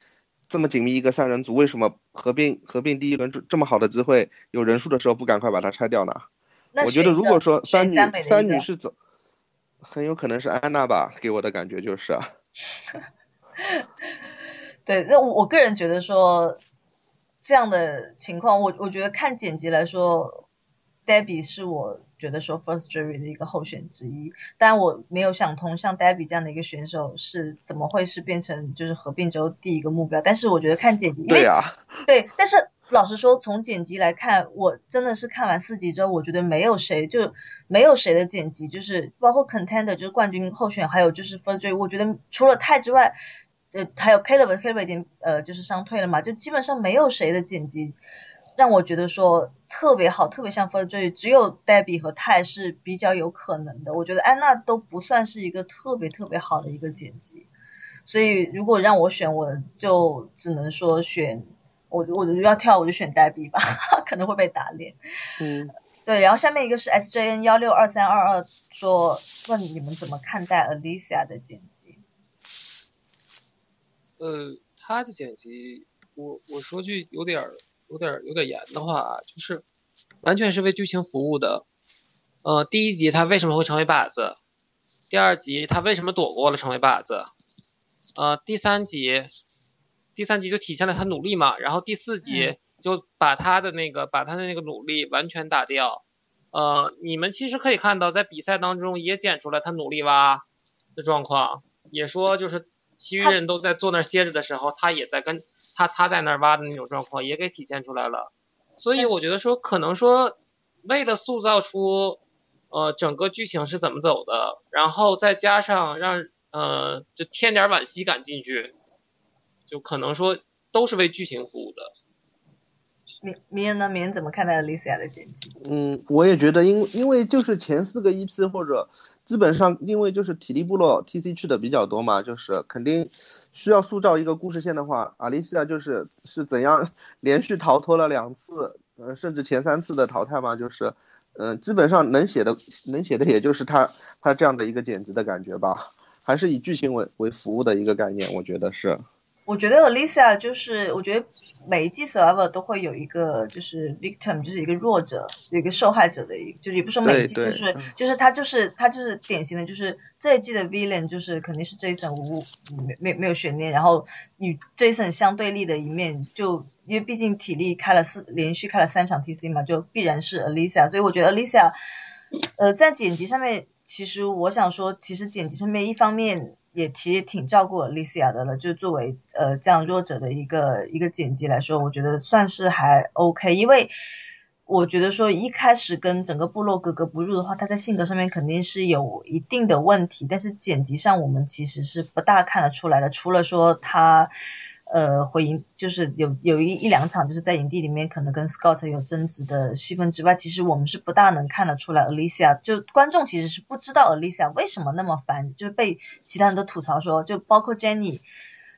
Speaker 2: 这么紧密一个三人组，为什么合并合并第一轮这这么好的机会，有人数的时候不赶快把它拆掉呢？我觉得如果说三女
Speaker 1: 三
Speaker 2: 女是走，很有可能是安娜吧，给我的感觉就是。
Speaker 1: 对，那我我个人觉得说这样的情况，我我觉得看剪辑来说，Debbie 是我觉得说 First Jury 的一个候选之一，但我没有想通像 Debbie 这样的一个选手是怎么会是变成就是合并之后第一个目标，但是我觉得看剪辑，因为
Speaker 2: 对呀、
Speaker 1: 对，但是老实说，从剪辑来看，我真的是看完四集之后，我觉得没有谁就没有谁的剪辑，就是包括 contender 就是冠军候选，还有就是 first three，我觉得除了泰之外，呃，还有 Caleb，Caleb 已经呃就是伤退了嘛，就基本上没有谁的剪辑让我觉得说特别好，特别像 first three，只有 Debbie 和泰是比较有可能的，我觉得安娜都不算是一个特别特别好的一个剪辑。所以如果让我选，我就只能说选我我要跳我就选 Debbie 吧，可能会被打脸。
Speaker 2: 嗯，
Speaker 1: 对，然后下面一个是 SJN 幺六二三二二说问你们怎么看待 Alicia 的剪辑？
Speaker 3: 呃，他的剪辑，我我说句有点儿有点儿有点严的话啊，就是完全是为剧情服务的。呃，第一集他为什么会成为靶子？第二集他为什么躲过了成为靶子？呃，第三集，第三集就体现了他努力嘛，然后第四集就把他的那个把他的那个努力完全打掉。呃，你们其实可以看到，在比赛当中也剪出来他努力挖的状况，也说就是其余人都在坐那儿歇着的时候，他也在跟他他在那儿挖的那种状况也给体现出来了。所以我觉得说，可能说为了塑造出呃整个剧情是怎么走的，然后再加上让呃就添点惋惜感进去，就可能说都是为剧情服务的。
Speaker 1: 明明人呢？明人怎么看待 Alicia 的剪辑？
Speaker 2: 嗯，我也觉得因，因为就是前四个 EP 或者基本上因为就是体力部落 TC 去的比较多嘛，就是肯定需要塑造一个故事线的话，阿丽西亚就是是怎样 连续逃脱了两次，呃，甚至前三次的淘汰嘛，就是，嗯、基本上能写的能写的也就是他他这样的一个剪辑的感觉吧，还是以剧情为为服务的一个概念，我觉得是。
Speaker 1: 我觉得 Alicia 就是，我觉得每一季 Survivor 都会有一个就是 victim，就是一个弱者，有一个受害者的一个，就是也不是说每一季，就是
Speaker 2: 嗯
Speaker 1: 就是他就是他就是典型的，就是这一季的 villain 就是肯定是 Jason 无没没没有悬念，然后与 Jason 相对立的一面就。因为毕竟体力开了四连续开了三场 TC 嘛，就必然是 Alicia，所以我觉得 Alicia，呃，在剪辑上面，其实我想说，其实剪辑上面一方面也其实挺照顾丽西亚的了，就作为呃这样弱者的一个一个剪辑来说，我觉得算是还 OK，因为我觉得说一开始跟整个部落格格不入的话，他在性格上面肯定是有一定的问题，但是剪辑上我们其实是不大看得出来的，除了说他。呃，回营就是有有一一两场就是在营地里面可能跟 Scott 有争执的戏份之外，其实我们是不大能看得出来 Alicia 就观众其实是不知道 Alicia 为什么那么烦，就是被其他人都吐槽说，就包括 Jenny，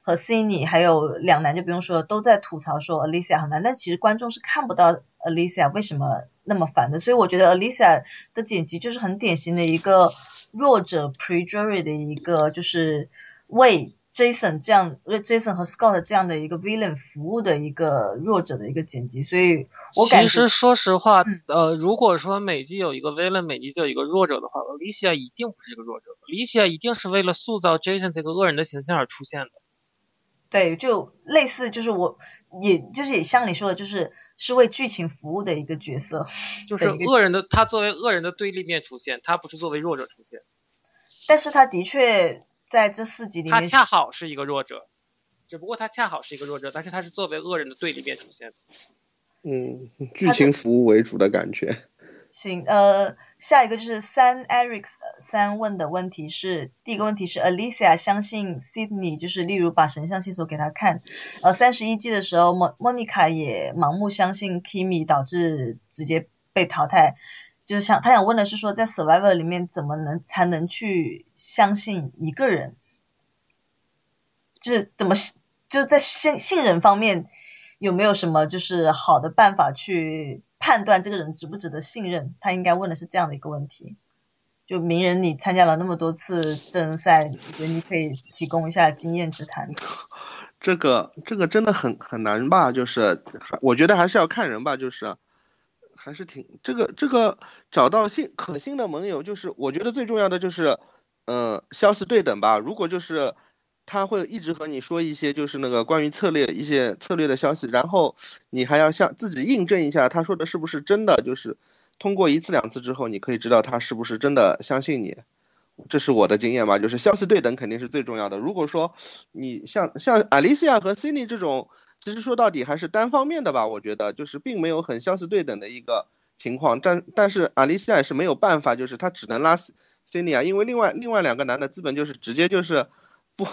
Speaker 1: 和 Cindy 还有两男就不用说了，都在吐槽说 Alicia 很难，但其实观众是看不到 Alicia 为什么那么烦的，所以我觉得 Alicia 的剪辑就是很典型的一个弱者 pre-jury 的一个就是为 Jason 这样为 Jason 和 Scott 这样的一个 villain 服务的一个弱者的一个剪辑，所以我感觉
Speaker 3: 其实说实话，
Speaker 1: 嗯
Speaker 3: 呃，如果说每集有一个 villain，每集就有一个弱者的话，Alicia 一定不是这个弱者，Alicia 一定是为了塑造 Jason 这个恶人的形象而出现的。
Speaker 1: 对，就类似就是我也就是也像你说的，就是是为剧情服务的一个角色，
Speaker 3: 就是恶人的，他作为恶人的对立面出现，他不是作为弱者出现，
Speaker 1: 但是他的确在这四集里
Speaker 3: 他
Speaker 1: 面
Speaker 3: 恰好是一个弱者，只不过他恰好是一个弱者，但是他是作为恶人的对立面出现的。
Speaker 2: 嗯，剧情服务为主的感觉。
Speaker 1: 行，呃，下一个就是三 Eric 三问的问题是，第一个问题是 Alicia 相信 Sydney，就是例如把神像线索给他看，呃，三十一季的时候莫 Monica 也盲目相信 Kimi，导致直接被淘汰。就想他想问的是说，在 Survivor 里面怎么能才能去相信一个人，就是怎么就是在信信任方面有没有什么就是好的办法去判断这个人值不值得信任？他应该问的是这样的一个问题。就名人，你参加了那么多次真人赛，我觉得你可以提供一下经验之谈。
Speaker 2: 这个这个真的很很难吧？就是我觉得还是要看人吧，就是还是挺这个这个找到信可信的盟友，就是我觉得最重要的就是呃消息对等吧。如果就是他会一直和你说一些就是那个关于策略一些策略的消息，然后你还要向自己印证一下他说的是不是真的，就是通过一次两次之后，你可以知道他是不是真的相信你。这是我的经验吧，就是消息对等肯定是最重要的。如果说你像像 Alicia 和 Cindy 这种，其实说到底还是单方面的吧，我觉得就是并没有很相似对等的一个情况。但但是阿丽西亚也是没有办法，就是她只能拉 Cindy 啊，因为另外另外两个男的基本就是直接就是不，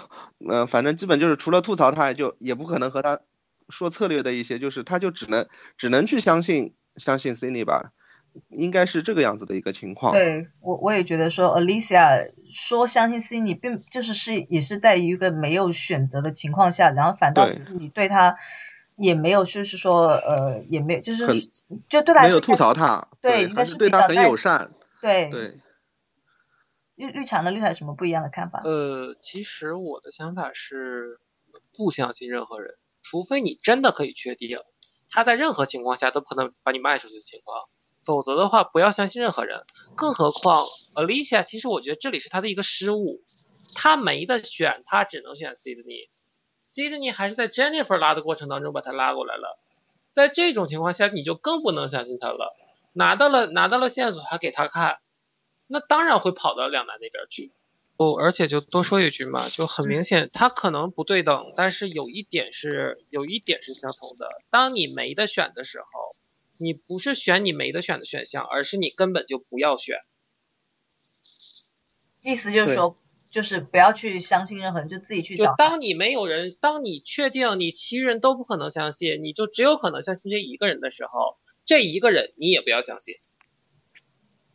Speaker 2: 呃，反正基本就是除了吐槽他，也就也不可能和他说策略的一些，就是他就只能只能去相信相信 Cindy 吧。应该是这个样子的一个情况。
Speaker 1: 对我我也觉得说，Alicia 说相信 Cindy，并就是是也是在一个没有选择的情况下，然后反倒
Speaker 2: 对
Speaker 1: Cindy 对他也没有就是说呃也没有就是就对他
Speaker 2: 没有吐槽他，
Speaker 1: 对应该是
Speaker 2: 对他很友善。
Speaker 1: 对
Speaker 2: 对，
Speaker 1: 绿绿茶呢绿茶有什么不一样的看法？
Speaker 3: 呃，其实我的想法是不相信任何人，除非你真的可以确定他在任何情况下都不可能把你卖出去的情况，否则的话不要相信任何人。更何况 Alicia，其实我觉得这里是他的一个失误，他没得选，他只能选 Sydney。Sydney 还是在 Jennifer 拉的过程当中把他拉过来了，在这种情况下你就更不能相信他了。拿到了拿到了线索还给他看，那当然会跑到两男那边去。哦，而且就多说一句嘛，就很明显，他可能不对等，但是有一点是有一点是相同的。当你没得选的时候，你不是选你没得选的选项，而是你根本就不要选。
Speaker 1: 意思就是说，就是不要去相信任何人，就自己去
Speaker 3: 就
Speaker 1: 找。
Speaker 3: 当你没有人，当你确定你其余人都不可能相信，你就只有可能相信这一个人的时候，这一个人你也不要相信。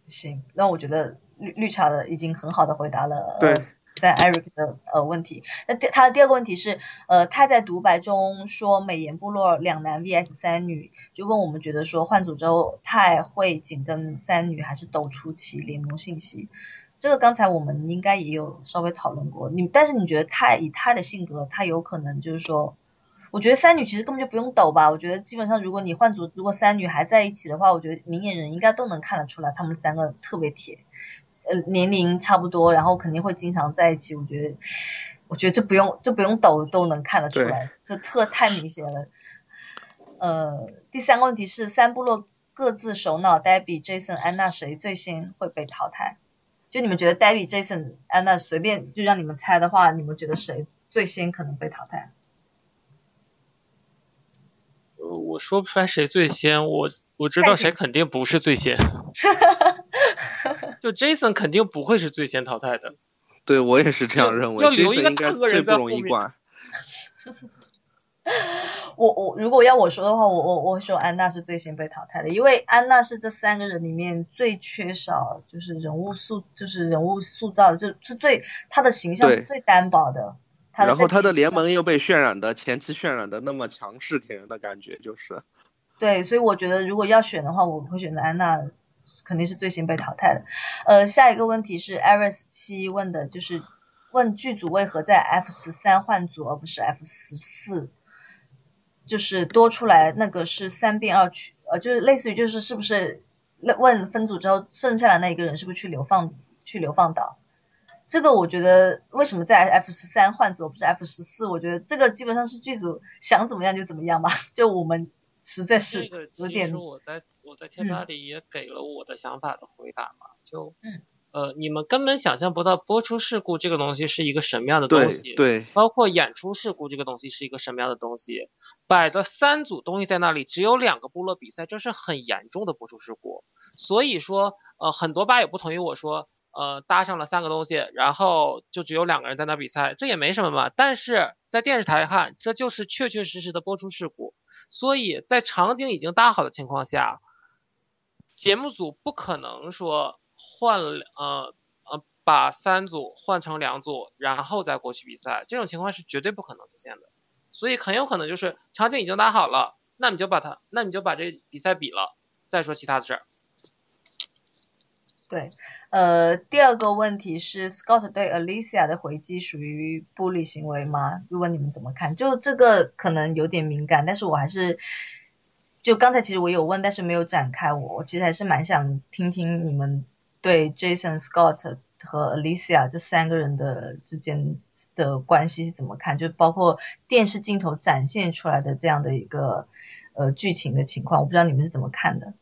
Speaker 1: 行，那我觉得绿绿茶的已经很好的回答了
Speaker 2: 对
Speaker 1: 呃在 Eric 的呃问题。那第他的第二个问题是，呃，他在独白中说美颜部落两男 VS 三女，就问我们觉得说换组之后太会紧跟三女，还是抖出其联盟信息？这个刚才我们应该也有稍微讨论过。你但是你觉得泰以他的性格，他有可能就是说。我觉得三女其实根本就不用抖吧，我觉得基本上如果你换组，如果三女还在一起的话，我觉得明眼人应该都能看得出来，他们三个特别铁，呃，年龄差不多，然后肯定会经常在一起。我觉得，我觉得这不用这不用抖都能看得出来，这特太明显了。呃，第三个问题是三部落各自首脑 Debbie、Jason、安娜谁最先会被淘汰？就你们觉得 Debbie、Jason、安娜随便就让你们猜的话，你们觉得谁最先可能被淘汰？
Speaker 3: 呃，我说不出来谁最先，我我知道谁肯定不是最先，就 Jason 肯定不会是最先淘汰的。
Speaker 2: 对我也是这样认为。
Speaker 3: 要留一个大恶人
Speaker 2: 最不
Speaker 3: 在后面
Speaker 2: 容易挂。
Speaker 1: 我我如果要我说的话，我我我会说安娜是最先被淘汰的，因为安娜是这三个人里面最缺少就是人物塑就是人物塑造的，就是最她的形象是最单薄的，
Speaker 2: 然后他的联
Speaker 1: 盟。
Speaker 2: 又被渲染的前期渲染的那么强势，给人的感觉就是。
Speaker 1: 对，所以我觉得如果要选的话，我会选择安娜，肯定是最先被淘汰的。呃，下一个问题是 Aris 七问的，就是问剧组为何在 F 十三换组而不是 F 十四，就是多出来那个是三变二取，呃，就是类似于就是是不是问分组之后剩下的那一个人是不是去流放去流放岛？这个我觉得为什么在 F 十三换组不是 F 十四？我觉得这个基本上是剧组想怎么样就怎么样吧，就我们实在是有点。
Speaker 3: 其实我在我在贴吧里也给了我的想法的回答嘛，就
Speaker 1: 嗯
Speaker 3: 呃你们根本想象不到播出事故这个东西是一个什么样的东西，
Speaker 2: 对，
Speaker 3: 包括演出事故这个东西是一个什么样的东西，摆的三组东西在那里，只有两个部落比赛，这是很严重的播出事故。所以说呃很多吧也不同意我说。呃，搭上了三个东西，然后就只有两个人在那比赛，这也没什么嘛。但是在电视台看，这就是确确实实的播出事故。所以在场景已经搭好的情况下，节目组不可能说换呃呃把三组换成两组，然后再过去比赛，这种情况是绝对不可能出现的。所以很有可能就是场景已经搭好了，那你就把它，那你就把这比赛比了，再说其他的事儿。
Speaker 1: 对，呃，第二个问题是 Scott 对 Alicia 的回击属于不理行为吗？如果你们怎么看？就这个可能有点敏感，但是我还是，就刚才其实我有问，但是没有展开。我我其实还是蛮想听听你们对 Jason Scott 和 Alicia 这三个人的之间的关系是怎么看？就包括电视镜头展现出来的这样的一个呃剧情的情况，我不知道你们是怎么看的。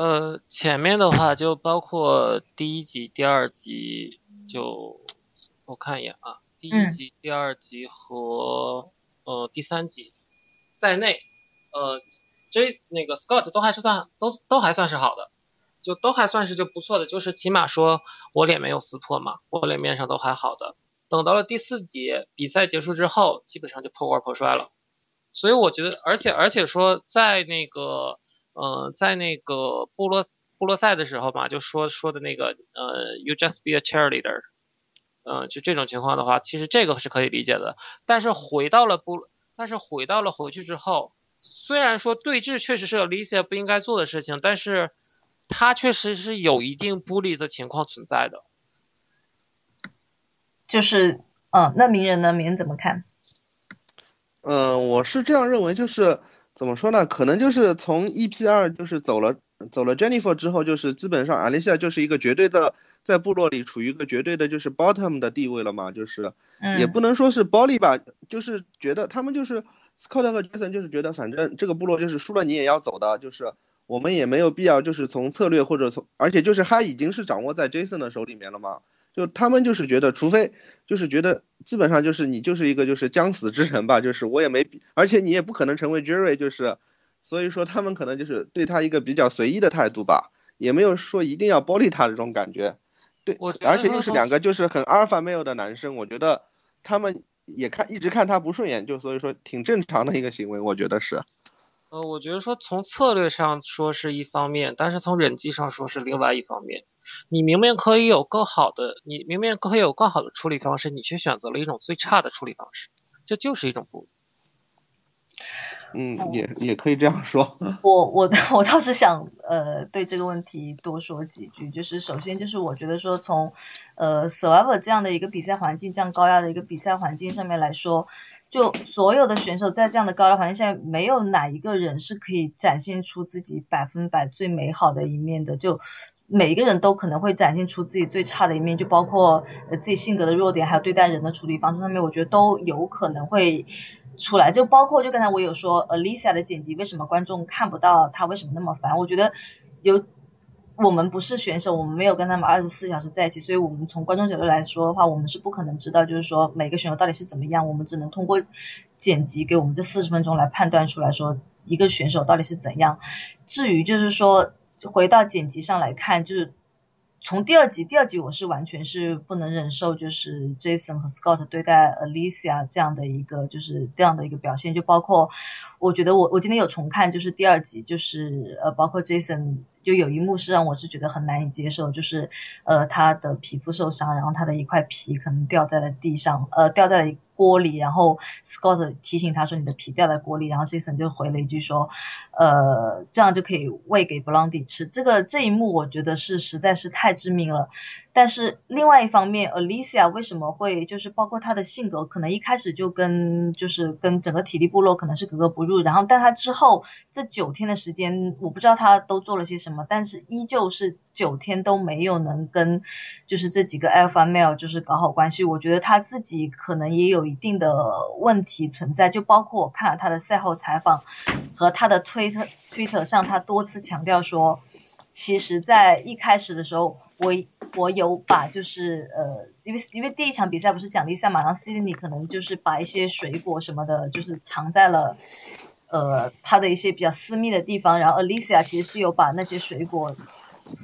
Speaker 3: 呃，前面的话就包括第一集、第二集，就我看一眼啊，第一集、第二集和呃第三集在内，呃，J 那个 Scott 都还是算都都还算是好的，就都还算是就不错的，就是起码说我脸没有撕破嘛，我脸面上都还好的。等到了第四集比赛结束之后，基本上就破罐破摔了，所以我觉得，而且而且说在那个。呃，在那个部落部落赛的时候嘛，就说说的那个呃，you just be a cheerleader，嗯，就这种情况的话，其实这个是可以理解的。但是回到了部，但是回到了回去之后，虽然说对峙确实是 Alicia 不应该做的事情，但是他确实是有一定不利的情况存在的。
Speaker 1: 就是，嗯，那鸣人呢？鸣人怎么看？
Speaker 2: 嗯，我是这样认为，就是。怎么说呢？可能就是从 EP 二就是走了走了 Jennifer 之后，就是基本上 Alicia 就是一个绝对的在部落里处于一个绝对的就是 bottom 的地位了嘛，就是也不能说是暴力吧，就是觉得他们就是 Scott 和 Jason 就是觉得反正这个部落就是输了你也要走的，就是我们也没有必要就是从策略或者从而且就是他已经是掌握在 Jason 的手里面了嘛。就他们就是觉得，除非就是觉得基本上就是你就是一个就是将死之人吧，就是我也没，而且你也不可能成为 Jerry，就是所以说他们可能就是对他一个比较随意的态度吧，也没有说一定要剥离他这种感觉。对，而且又是两个就是很阿尔法 male 的男生，我觉得他们也看一直看他不顺眼，就所以说挺正常的一个行为，我觉得是。
Speaker 3: 呃，我觉得说从策略上说是一方面，但是从人际上说是另外一方面。你明明可以有更好的，你明明可以有更好的处理方式，你却选择了一种最差的处理方式，这就是一种不。
Speaker 2: 嗯，也也可以这样说。
Speaker 1: 我我我倒是想呃对这个问题多说几句，就是首先就是我觉得说从呃 Survivor 这样的一个比赛环境，这样高压的一个比赛环境上面来说。就所有的选手在这样的高压环境下，没有哪一个人是可以展现出自己百分百最美好的一面的。就每一个人都可能会展现出自己最差的一面，就包括呃自己性格的弱点，还有对待人的处理方式上面，我觉得都有可能会出来。就包括就刚才我有说，Alicia 的剪辑为什么观众看不到他为什么那么烦？我觉得有。我们不是选手，我们没有跟他们二十四小时在一起，所以我们从观众角度来说的话，我们是不可能知道，就是说每个选手到底是怎么样，我们只能通过剪辑给我们这四十分钟来判断出来说一个选手到底是怎样。至于就是说回到剪辑上来看，就是从第二集，第二集我是完全是不能忍受，就是 Jason 和 Scott 对待 Alicia 这样的一个就是这样的一个表现，就包括我觉得我我今天有重看，就是第二集，就是呃包括 Jason。就有一幕是让我是觉得很难以接受，就是呃他的皮肤受伤，然后他的一块皮可能掉在了地上，呃掉在了锅里，然后 Scott 提醒他说你的皮掉在锅里，然后 Jason 就回了一句说，呃这样就可以喂给 Blondie 吃。这个这一幕我觉得是实在是太致命了。但是另外一方面，Alicia 为什么会就是包括她的性格，可能一开始就跟就是跟整个体力部落可能是格格不入，然后但她之后这九天的时间，我不知道她都做了些什么，但是依旧是九天都没有能跟就是这几个 Alpha Male 就是搞好关系。我觉得她自己可能也有一定的问题存在，就包括我看了她的赛后采访和她的推特 Twitter 上，她多次强调说，其实在一开始的时候，我我有把就是呃，因为因为第一场比赛不是奖励赛嘛，然后 Cindy 可能就是把一些水果什么的，就是藏在了呃他的一些比较私密的地方，然后 Alicia 其实是有把那些水果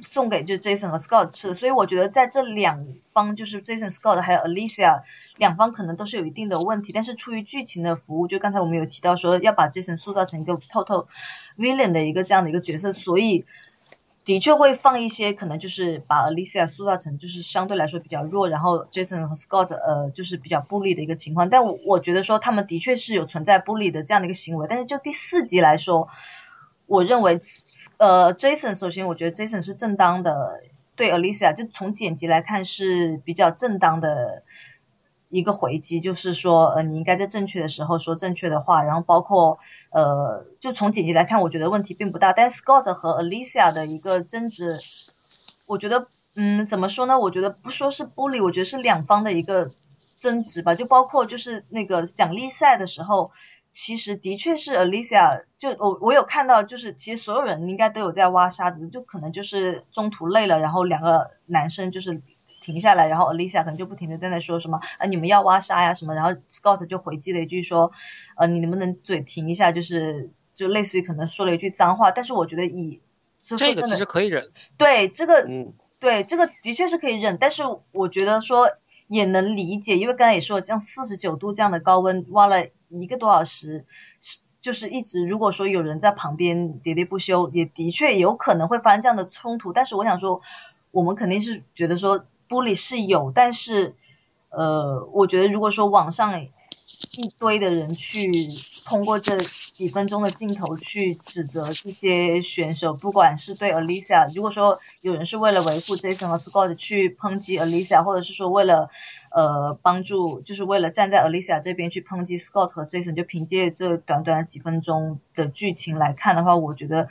Speaker 1: 送给就 Jason 和 Scott 吃的，所以我觉得在这两方就是 Jason Scott 还有 Alicia 两方可能都是有一定的问题，但是出于剧情的服务，就刚才我们有提到说要把 Jason 塑造成一个 total villain 的一个这样的一个角色，所以。的确会放一些，可能就是把 Alicia 塑造成就是相对来说比较弱，然后 Jason 和 Scott 呃就是比较孤立的一个情况。但我我觉得说他们的确是有存在孤立的这样的一个行为。但是就第四集来说，我认为呃 Jason 首先我觉得 Jason 是正当的，对 Alicia 就从剪辑来看是比较正当的。一个回击就是说，呃，你应该在正确的时候说正确的话，然后包括，呃，就从剪辑来看，我觉得问题并不大。但 Scott 和 Alicia 的一个争执，我觉得，嗯，怎么说呢？我觉得不说是 bully，我觉得是两方的一个争执吧。就包括就是那个奖励赛的时候，其实的确是 Alicia，就我我有看到，就是其实所有人应该都有在挖沙子，就可能就是中途累了，然后两个男生就是。停下来，然后 Alicia 可能就不停的在那说什么啊，你们要挖沙呀什么，然后 Scott 就回击了一句说，呃，你能不能嘴停一下，就是就类似于可能说了一句脏话，但是我觉得以
Speaker 3: 这个其实可以忍，
Speaker 1: 对这个，对这个的确是可以忍，但是我觉得说也能理解，因为刚才也说了，像四十九度这样的高温挖了一个多小时，是就是一直如果说有人在旁边喋喋不休，也的确有可能会发生这样的冲突，但是我想说，我们肯定是觉得说。玻璃是有，但是，呃，我觉得如果说网上一堆的人去通过这几分钟的镜头去指责这些选手，不管是对 Alicia，如果说有人是为了维护 Jason 和 Scott 去抨击 Alicia，或者是说为了呃帮助，就是为了站在 Alicia 这边去抨击 Scott 和 Jason，就凭借这短短几分钟的剧情来看的话，我觉得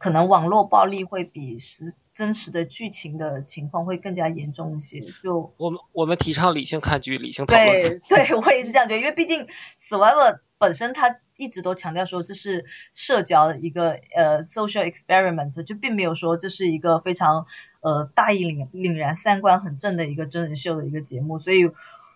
Speaker 1: 可能网络暴力会比实。真实的剧情的情况会更加严重一些。就
Speaker 3: 我们我们提倡理性看剧，理性讨论。
Speaker 1: 对对，我也是这样觉得，因为毕竟 Survivor 本身它一直都强调说这是社交的一个呃 social experiment，就并没有说这是一个非常呃大义凛凛然、三观很正的一个真人秀的一个节目。所以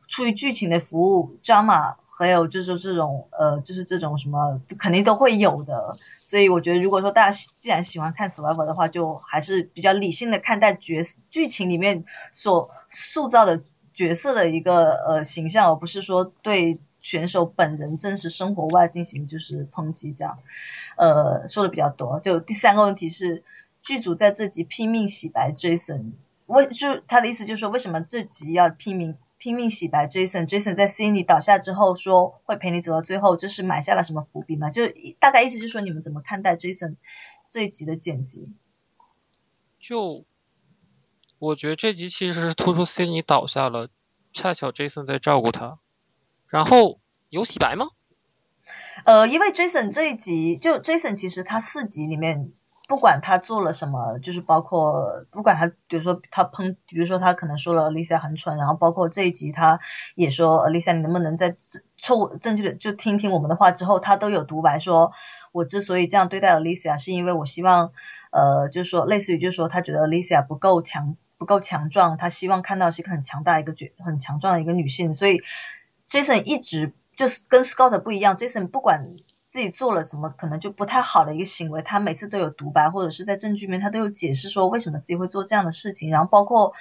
Speaker 1: 出于剧情的服务，drama。还有就是这种呃，就是这种什么，肯定都会有的。所以我觉得，如果说大家既然喜欢看 Survivor 的话，就还是比较理性的看待角色剧情里面所塑造的角色的一个呃形象，而不是说对选手本人真实生活外进行就是抨击这样。呃，说的比较多。就第三个问题是，剧组在这集拼命洗白 Jason，为就他的意思就是说，为什么这集要拼命？拼命洗白 Jason，Jason 在 Cindy 倒下之后说会陪你走到最后，这是埋下了什么伏笔吗？就大概意思就是说你们怎么看待 Jason 这一集的剪辑？
Speaker 3: 就我觉得这集其实是突出 Cindy 倒下了，恰巧 Jason 在照顾他，然后有洗白吗？
Speaker 1: 呃，因为 Jason 这一集就 Jason 其实他四集里面。不管他做了什么，就是包括不管他，比如说他抨，比如说他可能说了 Lisa 很蠢，然后包括这一集他也说 Lisa 你能不能在错误正确的就听听我们的话之后，他都有独白说，我之所以这样对待 Lisa 是因为我希望呃就是说类似于就是说他觉得 Lisa 不够强不够强壮，他希望看到是一个很强大一个角很强壮的一个女性，所以 Jason 一直就是跟 Scott 不一样，Jason 不管。自己做了什么可能就不太好的一个行为，他每次都有独白，或者是在证据面他都有解释说为什么自己会做这样的事情。然后包括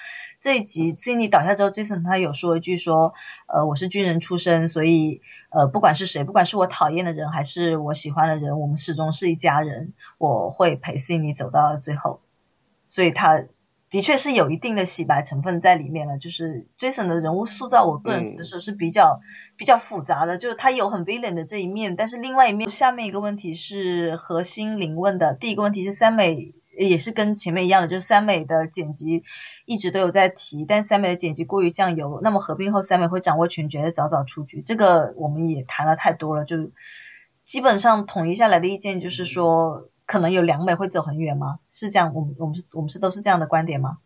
Speaker 1: 这一集 Cindy 倒下之后，Jason 他有说一句说，呃，我是军人出身，所以呃，不管是谁，不管是我讨厌的人还是我喜欢的人，我们始终是一家人，我会陪 Cindy 走到最后。所以他。的确是有一定的洗白成分在里面了，就是 Jason 的人物塑造，我个人觉得说是比较比较复杂的，就是他有很 villain 的这一面，但是另外一面，下面一个问题是核心灵问的，第一个问题是三美也是跟前面一样的，就是三美的剪辑一直都有在提，但三美的剪辑过于酱油，那么合并后三美会掌握全局，早早出局，这个我们也谈了太多了，就基本上统一下来的意见就是说。可能有两美会走很远吗？是这样，我们我们是我们是都是这样的观点吗？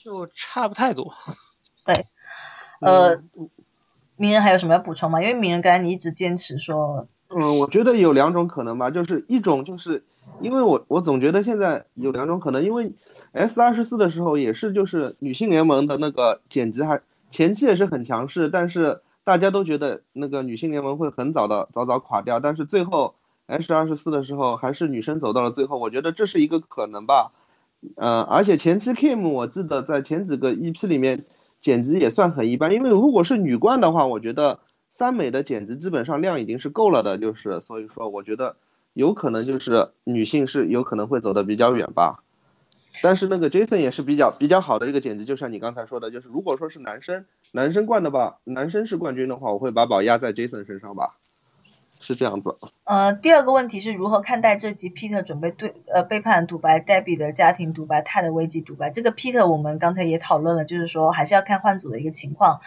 Speaker 3: 就差不太多。
Speaker 1: 对，呃，鸣人还有什么要补充吗？因为鸣人刚才你一直坚持说，
Speaker 2: 嗯，我觉得有两种可能吧，就是一种就是因为我我总觉得现在有两种可能，因为 S 二十四的时候也是就是女性联盟的那个剪辑还前期也是很强势，但是。大家都觉得那个女性联盟会很早的早早垮掉，但是最后 H 二十四的时候还是女生走到了最后，我觉得这是一个可能吧。呃，而且前期 Kim 我记得在前几个 EP 里面剪辑也算很一般，因为如果是女冠的话，我觉得三美的剪辑基本上量已经是够了的，就是所以说我觉得有可能就是女性是有可能会走的比较远吧。但是那个 Jason 也是比较比较好的一个剪辑，就像你刚才说的，就是如果说是男生男生冠的吧，男生是冠军的话，我会把宝压在 Jason 身上吧，是这样子。
Speaker 1: 呃，第二个问题是如何看待这集 Peter 准备对呃背叛独白 Debbie 的家庭独白，泰的危机独白？这个 Peter 我们刚才也讨论了，就是说还是要看换组的一个情况。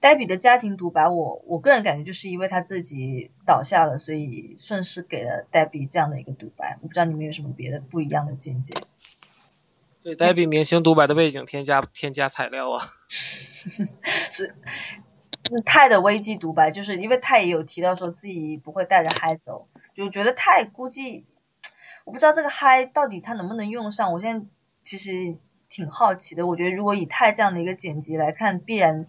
Speaker 1: Debbie 的家庭独白，我我个人感觉就是因为他自己倒下了，所以顺势给了 Debbie 这样的一个独白。我不知道你们有什么别的不一样的见解？
Speaker 3: 对，代比明星独白的背景添加添加材料啊。
Speaker 1: 是泰的危机独白，就是因为泰也有提到说自己不会带着嗨走，就觉得泰估计我不知道这个嗨到底他能不能用上。我现在其实挺好奇的，我觉得如果以泰这样的一个剪辑来看，必然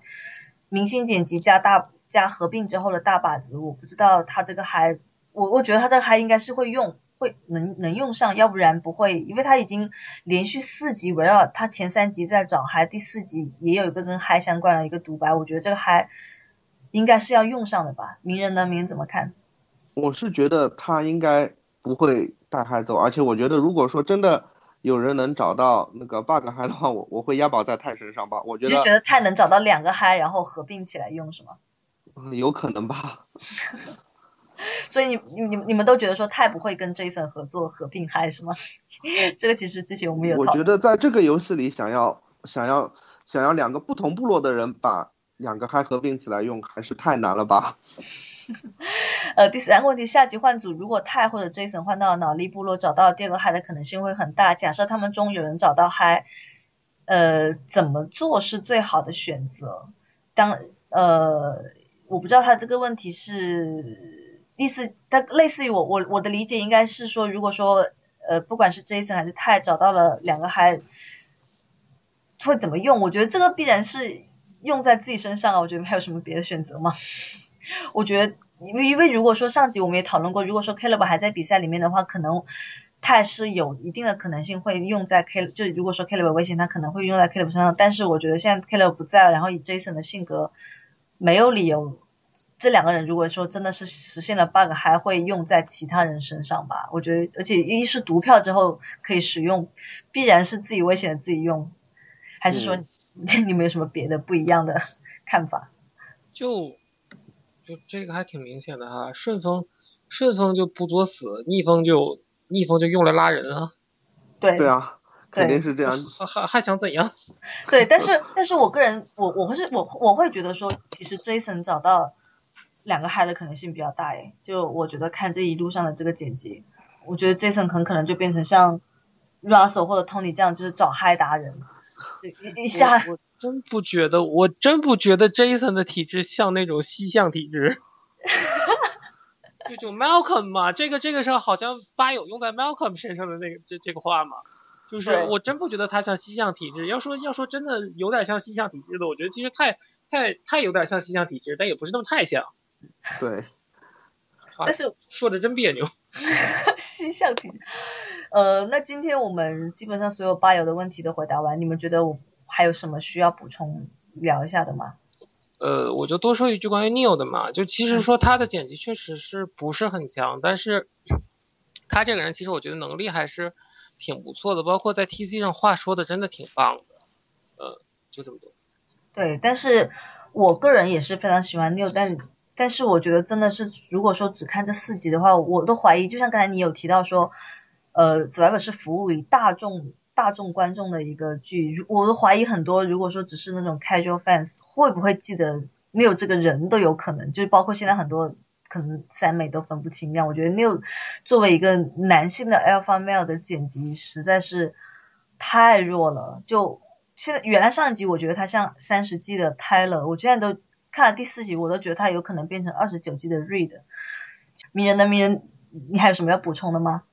Speaker 1: 明星剪辑加大加合并之后的大把子，我不知道他这个嗨，我我觉得他这个嗨应该是会用。会能能用上，要不然不会，因为他已经连续四集围绕他前三集在找嗨，第四集也有一个跟嗨相关的一个独白，我觉得这个嗨应该是要用上的吧。鸣人呢？鸣人怎么看？
Speaker 2: 我是觉得他应该不会带嗨走，而且我觉得如果说真的有人能找到那个 bug 嗨的话，我我会押宝在泰身上吧。我觉得
Speaker 1: 就觉得泰能找到两个嗨，然后合并起来用是吗？
Speaker 2: 嗯，有可能吧。
Speaker 1: 所以你你你你们都觉得说泰不会跟 Jason 合作合并嗨是吗？这个其实之前我们有。
Speaker 2: 我觉得在这个游戏里，想要想要想要两个不同部落的人把两个嗨合并起来用，还是太难了吧？
Speaker 1: 呃，第三个问题，下集换组，如果泰或者 Jason 换到脑力部落，找到第二个嗨的可能性会很大。假设他们中有人找到嗨，呃，怎么做是最好的选择？当呃，我不知道他这个问题是。意思，它类似于我我我的理解应该是说，如果说呃不管是 Jason 还是泰找到了两个孩会怎么用？我觉得这个必然是用在自己身上啊。我觉得还有什么别的选择吗？我觉得因为因为如果说上集我们也讨论过，如果说 Caleb 还在比赛里面的话，可能泰是有一定的可能性会用在 Caleb，就如果说 Caleb 危险，他可能会用在 Caleb 身上。但是我觉得现在 Caleb 不在了，然后以 Jason 的性格，没有理由。这两个人如果说真的是实现了 bug，还会用在其他人身上吧？我觉得，而且一是读票之后可以使用，必然是自己危险的自己用，还是说你们有什么别的不一样的看法？
Speaker 3: 就就这个还挺明显的哈，顺风顺风就不作死，逆风就逆风就用来拉人啊。
Speaker 1: 对
Speaker 2: 对啊，肯定是这样。
Speaker 3: 还还还想怎样？
Speaker 1: 对，但是但是我个人我我是我我会觉得说，其实 Jason 找到。两个嗨的可能性比较大诶，就我觉得看这一路上的这个剪辑，我觉得 Jason 很可能就变成像 Russell 或者 Tony 这样，就是找嗨达人，一一下。
Speaker 3: 我真不觉得，我真不觉得 Jason 的体质像那种西向体质。就就 Malcolm 嘛，这个这个是好像八有用在 Malcolm 身上的那个这这个话嘛，就是我真不觉得他像西向体质。要说要说真的有点像西向体质的，我觉得其实太太太有点像西向体质，但也不是那么太像。
Speaker 2: 对。
Speaker 1: 但是
Speaker 3: 说的真别扭。
Speaker 1: 西向体，呃，那今天我们基本上所有吧友的问题都回答完，你们觉得我还有什么需要补充聊一下的吗？
Speaker 3: 呃，我就多说一句关于 Neil 的嘛，就其实说他的剪辑确实是不是很强，但是 他这个人其实我觉得能力还是挺不错的，包括在 TC 上话说的真的挺棒的，呃，就这么多。
Speaker 1: 对，但是我个人也是非常喜欢 Neil，但但是我觉得真的是，如果说只看这四集的话，我都怀疑，就像刚才你有提到说，呃，Survivor 是服务于大众。大众观众的一个剧，我都怀疑很多。如果说只是那种 casual fans，会不会记得 New 这个人都有可能，就是包括现在很多可能三美都分不清。样，我觉得 New 作为一个男性的 alpha male 的剪辑实在是太弱了。就现在原来上一集我觉得他像三十 G 的 Tyler，我现在都看了第四集，我都觉得他有可能变成二十九 G 的 read。名人的名人，你还有什么要补充的吗？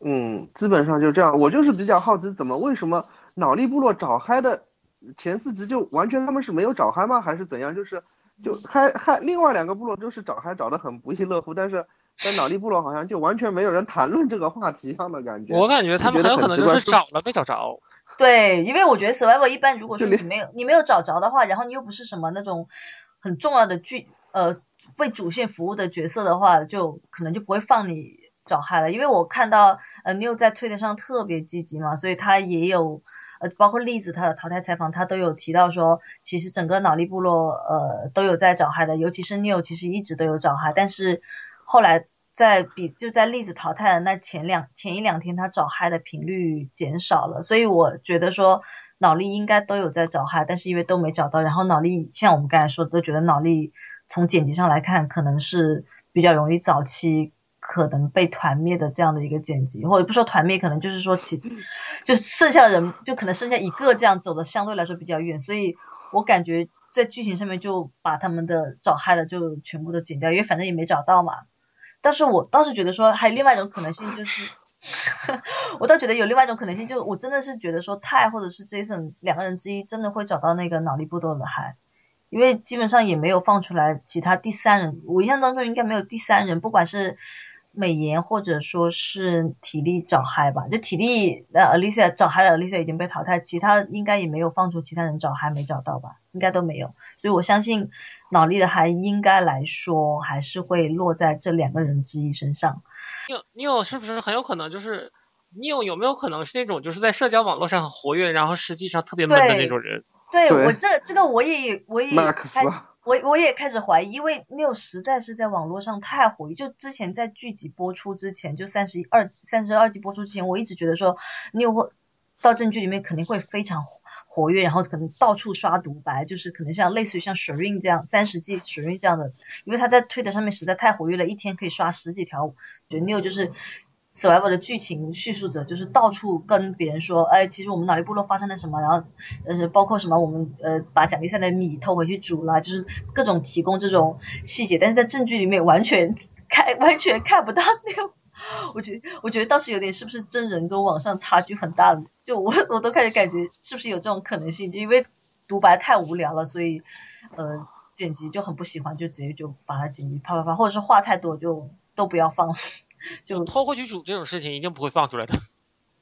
Speaker 2: 嗯，基本上就这样。我就是比较好奇，怎么为什么脑力部落找嗨的前四集就完全他们是没有找嗨吗？还是怎样？就是就嗨嗨，另外两个部落都是找嗨找的很不亦乐乎，但是在脑力部落好像就完全没有人谈论这个话题一样的感觉。
Speaker 3: 我感觉他们很有可能就是找了没找着。
Speaker 1: 对，因为我觉得 survival 一般如果说你没有你没有找着的话，然后你又不是什么那种很重要的剧呃为主线服务的角色的话，就可能就不会放你。找嗨了，因为我看到呃 New 在推特上特别积极嘛，所以他也有呃包括栗子他的淘汰采访，他都有提到说，其实整个脑力部落呃都有在找嗨的，尤其是 New 其实一直都有找嗨，但是后来在比就在栗子淘汰的那前两前一两天，他找嗨的频率减少了，所以我觉得说脑力应该都有在找嗨，但是因为都没找到，然后脑力像我们刚才说的，都觉得脑力从剪辑上来看，可能是比较容易早期。可能被团灭的这样的一个剪辑，或者不说团灭，可能就是说其就剩下的人就可能剩下一个这样走的相对来说比较远，所以我感觉在剧情上面就把他们的找嗨的就全部都剪掉，因为反正也没找到嘛。但是我倒是觉得说还有另外一种可能性，就是 我倒觉得有另外一种可能性，就我真的是觉得说泰或者是 Jason 两个人之一真的会找到那个脑力不多的孩，因为基本上也没有放出来其他第三人，我印象当中应该没有第三人，不管是。美颜或者说是体力找嗨吧，就体力呃，Alicia 找嗨了，Alicia 已经被淘汰，其他应该也没有放出其他人找嗨没找到吧，应该都没有，所以我相信脑力的嗨应该来说还是会落在这两个人之一身上。
Speaker 3: 你有是不是很有可能就是你有有没有可能是那种就是在社交网络上很活跃，然后实际上特别闷的那种人？
Speaker 1: 对我这这个我也我也我我也开始怀疑，因为 Neil 实在是在网络上太活跃。就之前在剧集播出之前，就三十一二三十二集播出之前，我一直觉得说 Neil 会到正剧里面肯定会非常活跃，然后可能到处刷独白，就是可能像类似于像 Shireen 这样三十季 Shireen 这样的，因为他在推特上面实在太活跃了，一天可以刷十几条。觉得六就是。Survive 的剧情叙述者就是到处跟别人说，哎，其实我们脑力部落发生了什么，然后呃包括什么我们呃把奖励赛的米偷回去煮了，就是各种提供这种细节，但是在证据里面完全看完全看不到那种，我觉得我觉得倒是有点是不是真人跟网上差距很大的，就我我都开始感觉是不是有这种可能性，就因为独白太无聊了，所以呃剪辑就很不喜欢，就直接就把它剪辑啪啪啪，或者是话太多就都不要放。就
Speaker 3: 偷过去煮这种事情一定不会放出来的。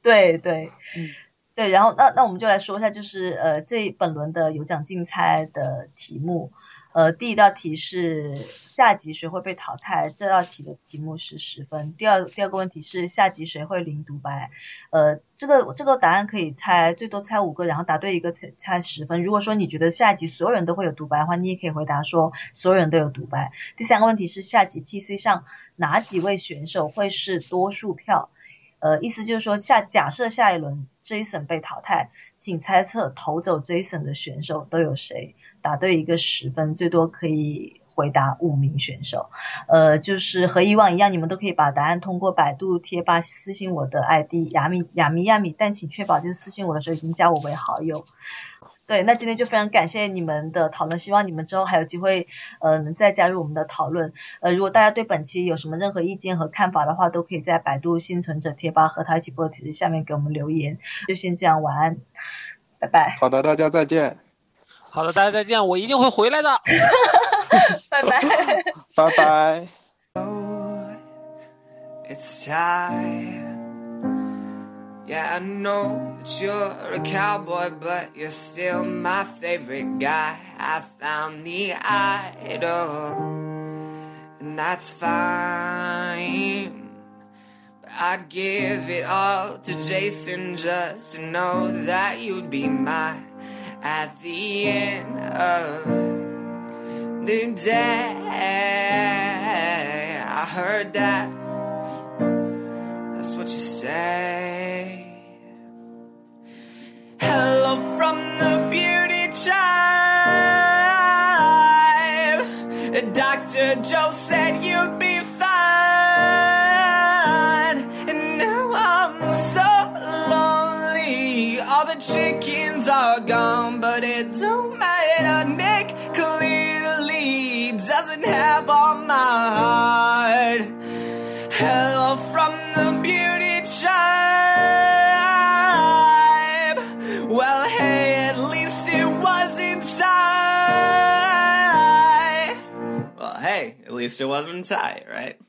Speaker 1: 对 对，嗯，对，然后那那我们就来说一下，就是呃这本轮的有奖竞猜的题目。呃，第一道题是下集谁会被淘汰？这道题的题目是十分。第二第二个问题是下集谁会零独白？呃，这个这个答案可以猜最多猜五个，然后答对一个猜猜十分。如果说你觉得下集所有人都会有独白的话，你也可以回答说所有人都有独白。第三个问题是下集 TC 上哪几位选手会是多数票？呃，意思就是说下假设下一轮 Jason 被淘汰，请猜测投走 Jason 的选手都有谁？答对一个十分，最多可以回答五名选手。呃，就是和以往一样，你们都可以把答案通过百度贴吧私信我的 ID 亚米亚米亚米，但请确保就是私信我的时候已经加我为好友。对，那今天就非常感谢你们的讨论，希望你们之后还有机会，呃，能再加入我们的讨论。呃，如果大家对本期有什么任何意见和看法的话，都可以在百度幸存者贴吧和他一起播的帖子下面给我们留言。就先这样，晚安，拜拜。
Speaker 2: 好的，大家再见。
Speaker 3: 好的，大家再见，我一定会回来的。
Speaker 1: 拜拜。
Speaker 2: 拜拜。
Speaker 4: It's time. Yeah, I know that you're a cowboy, but you're still my favorite guy. I found the idol, and that's fine. But I'd give it all to Jason just to know that you'd be mine at the end of the day. I heard that. That's what you say. Hello from the beauty tribe. Dr. Joe said you'd be fine. And now I'm so lonely. All the chickens are gone, but it don't matter. Nick clearly doesn't have all my heart. Least it wasn't tight, right?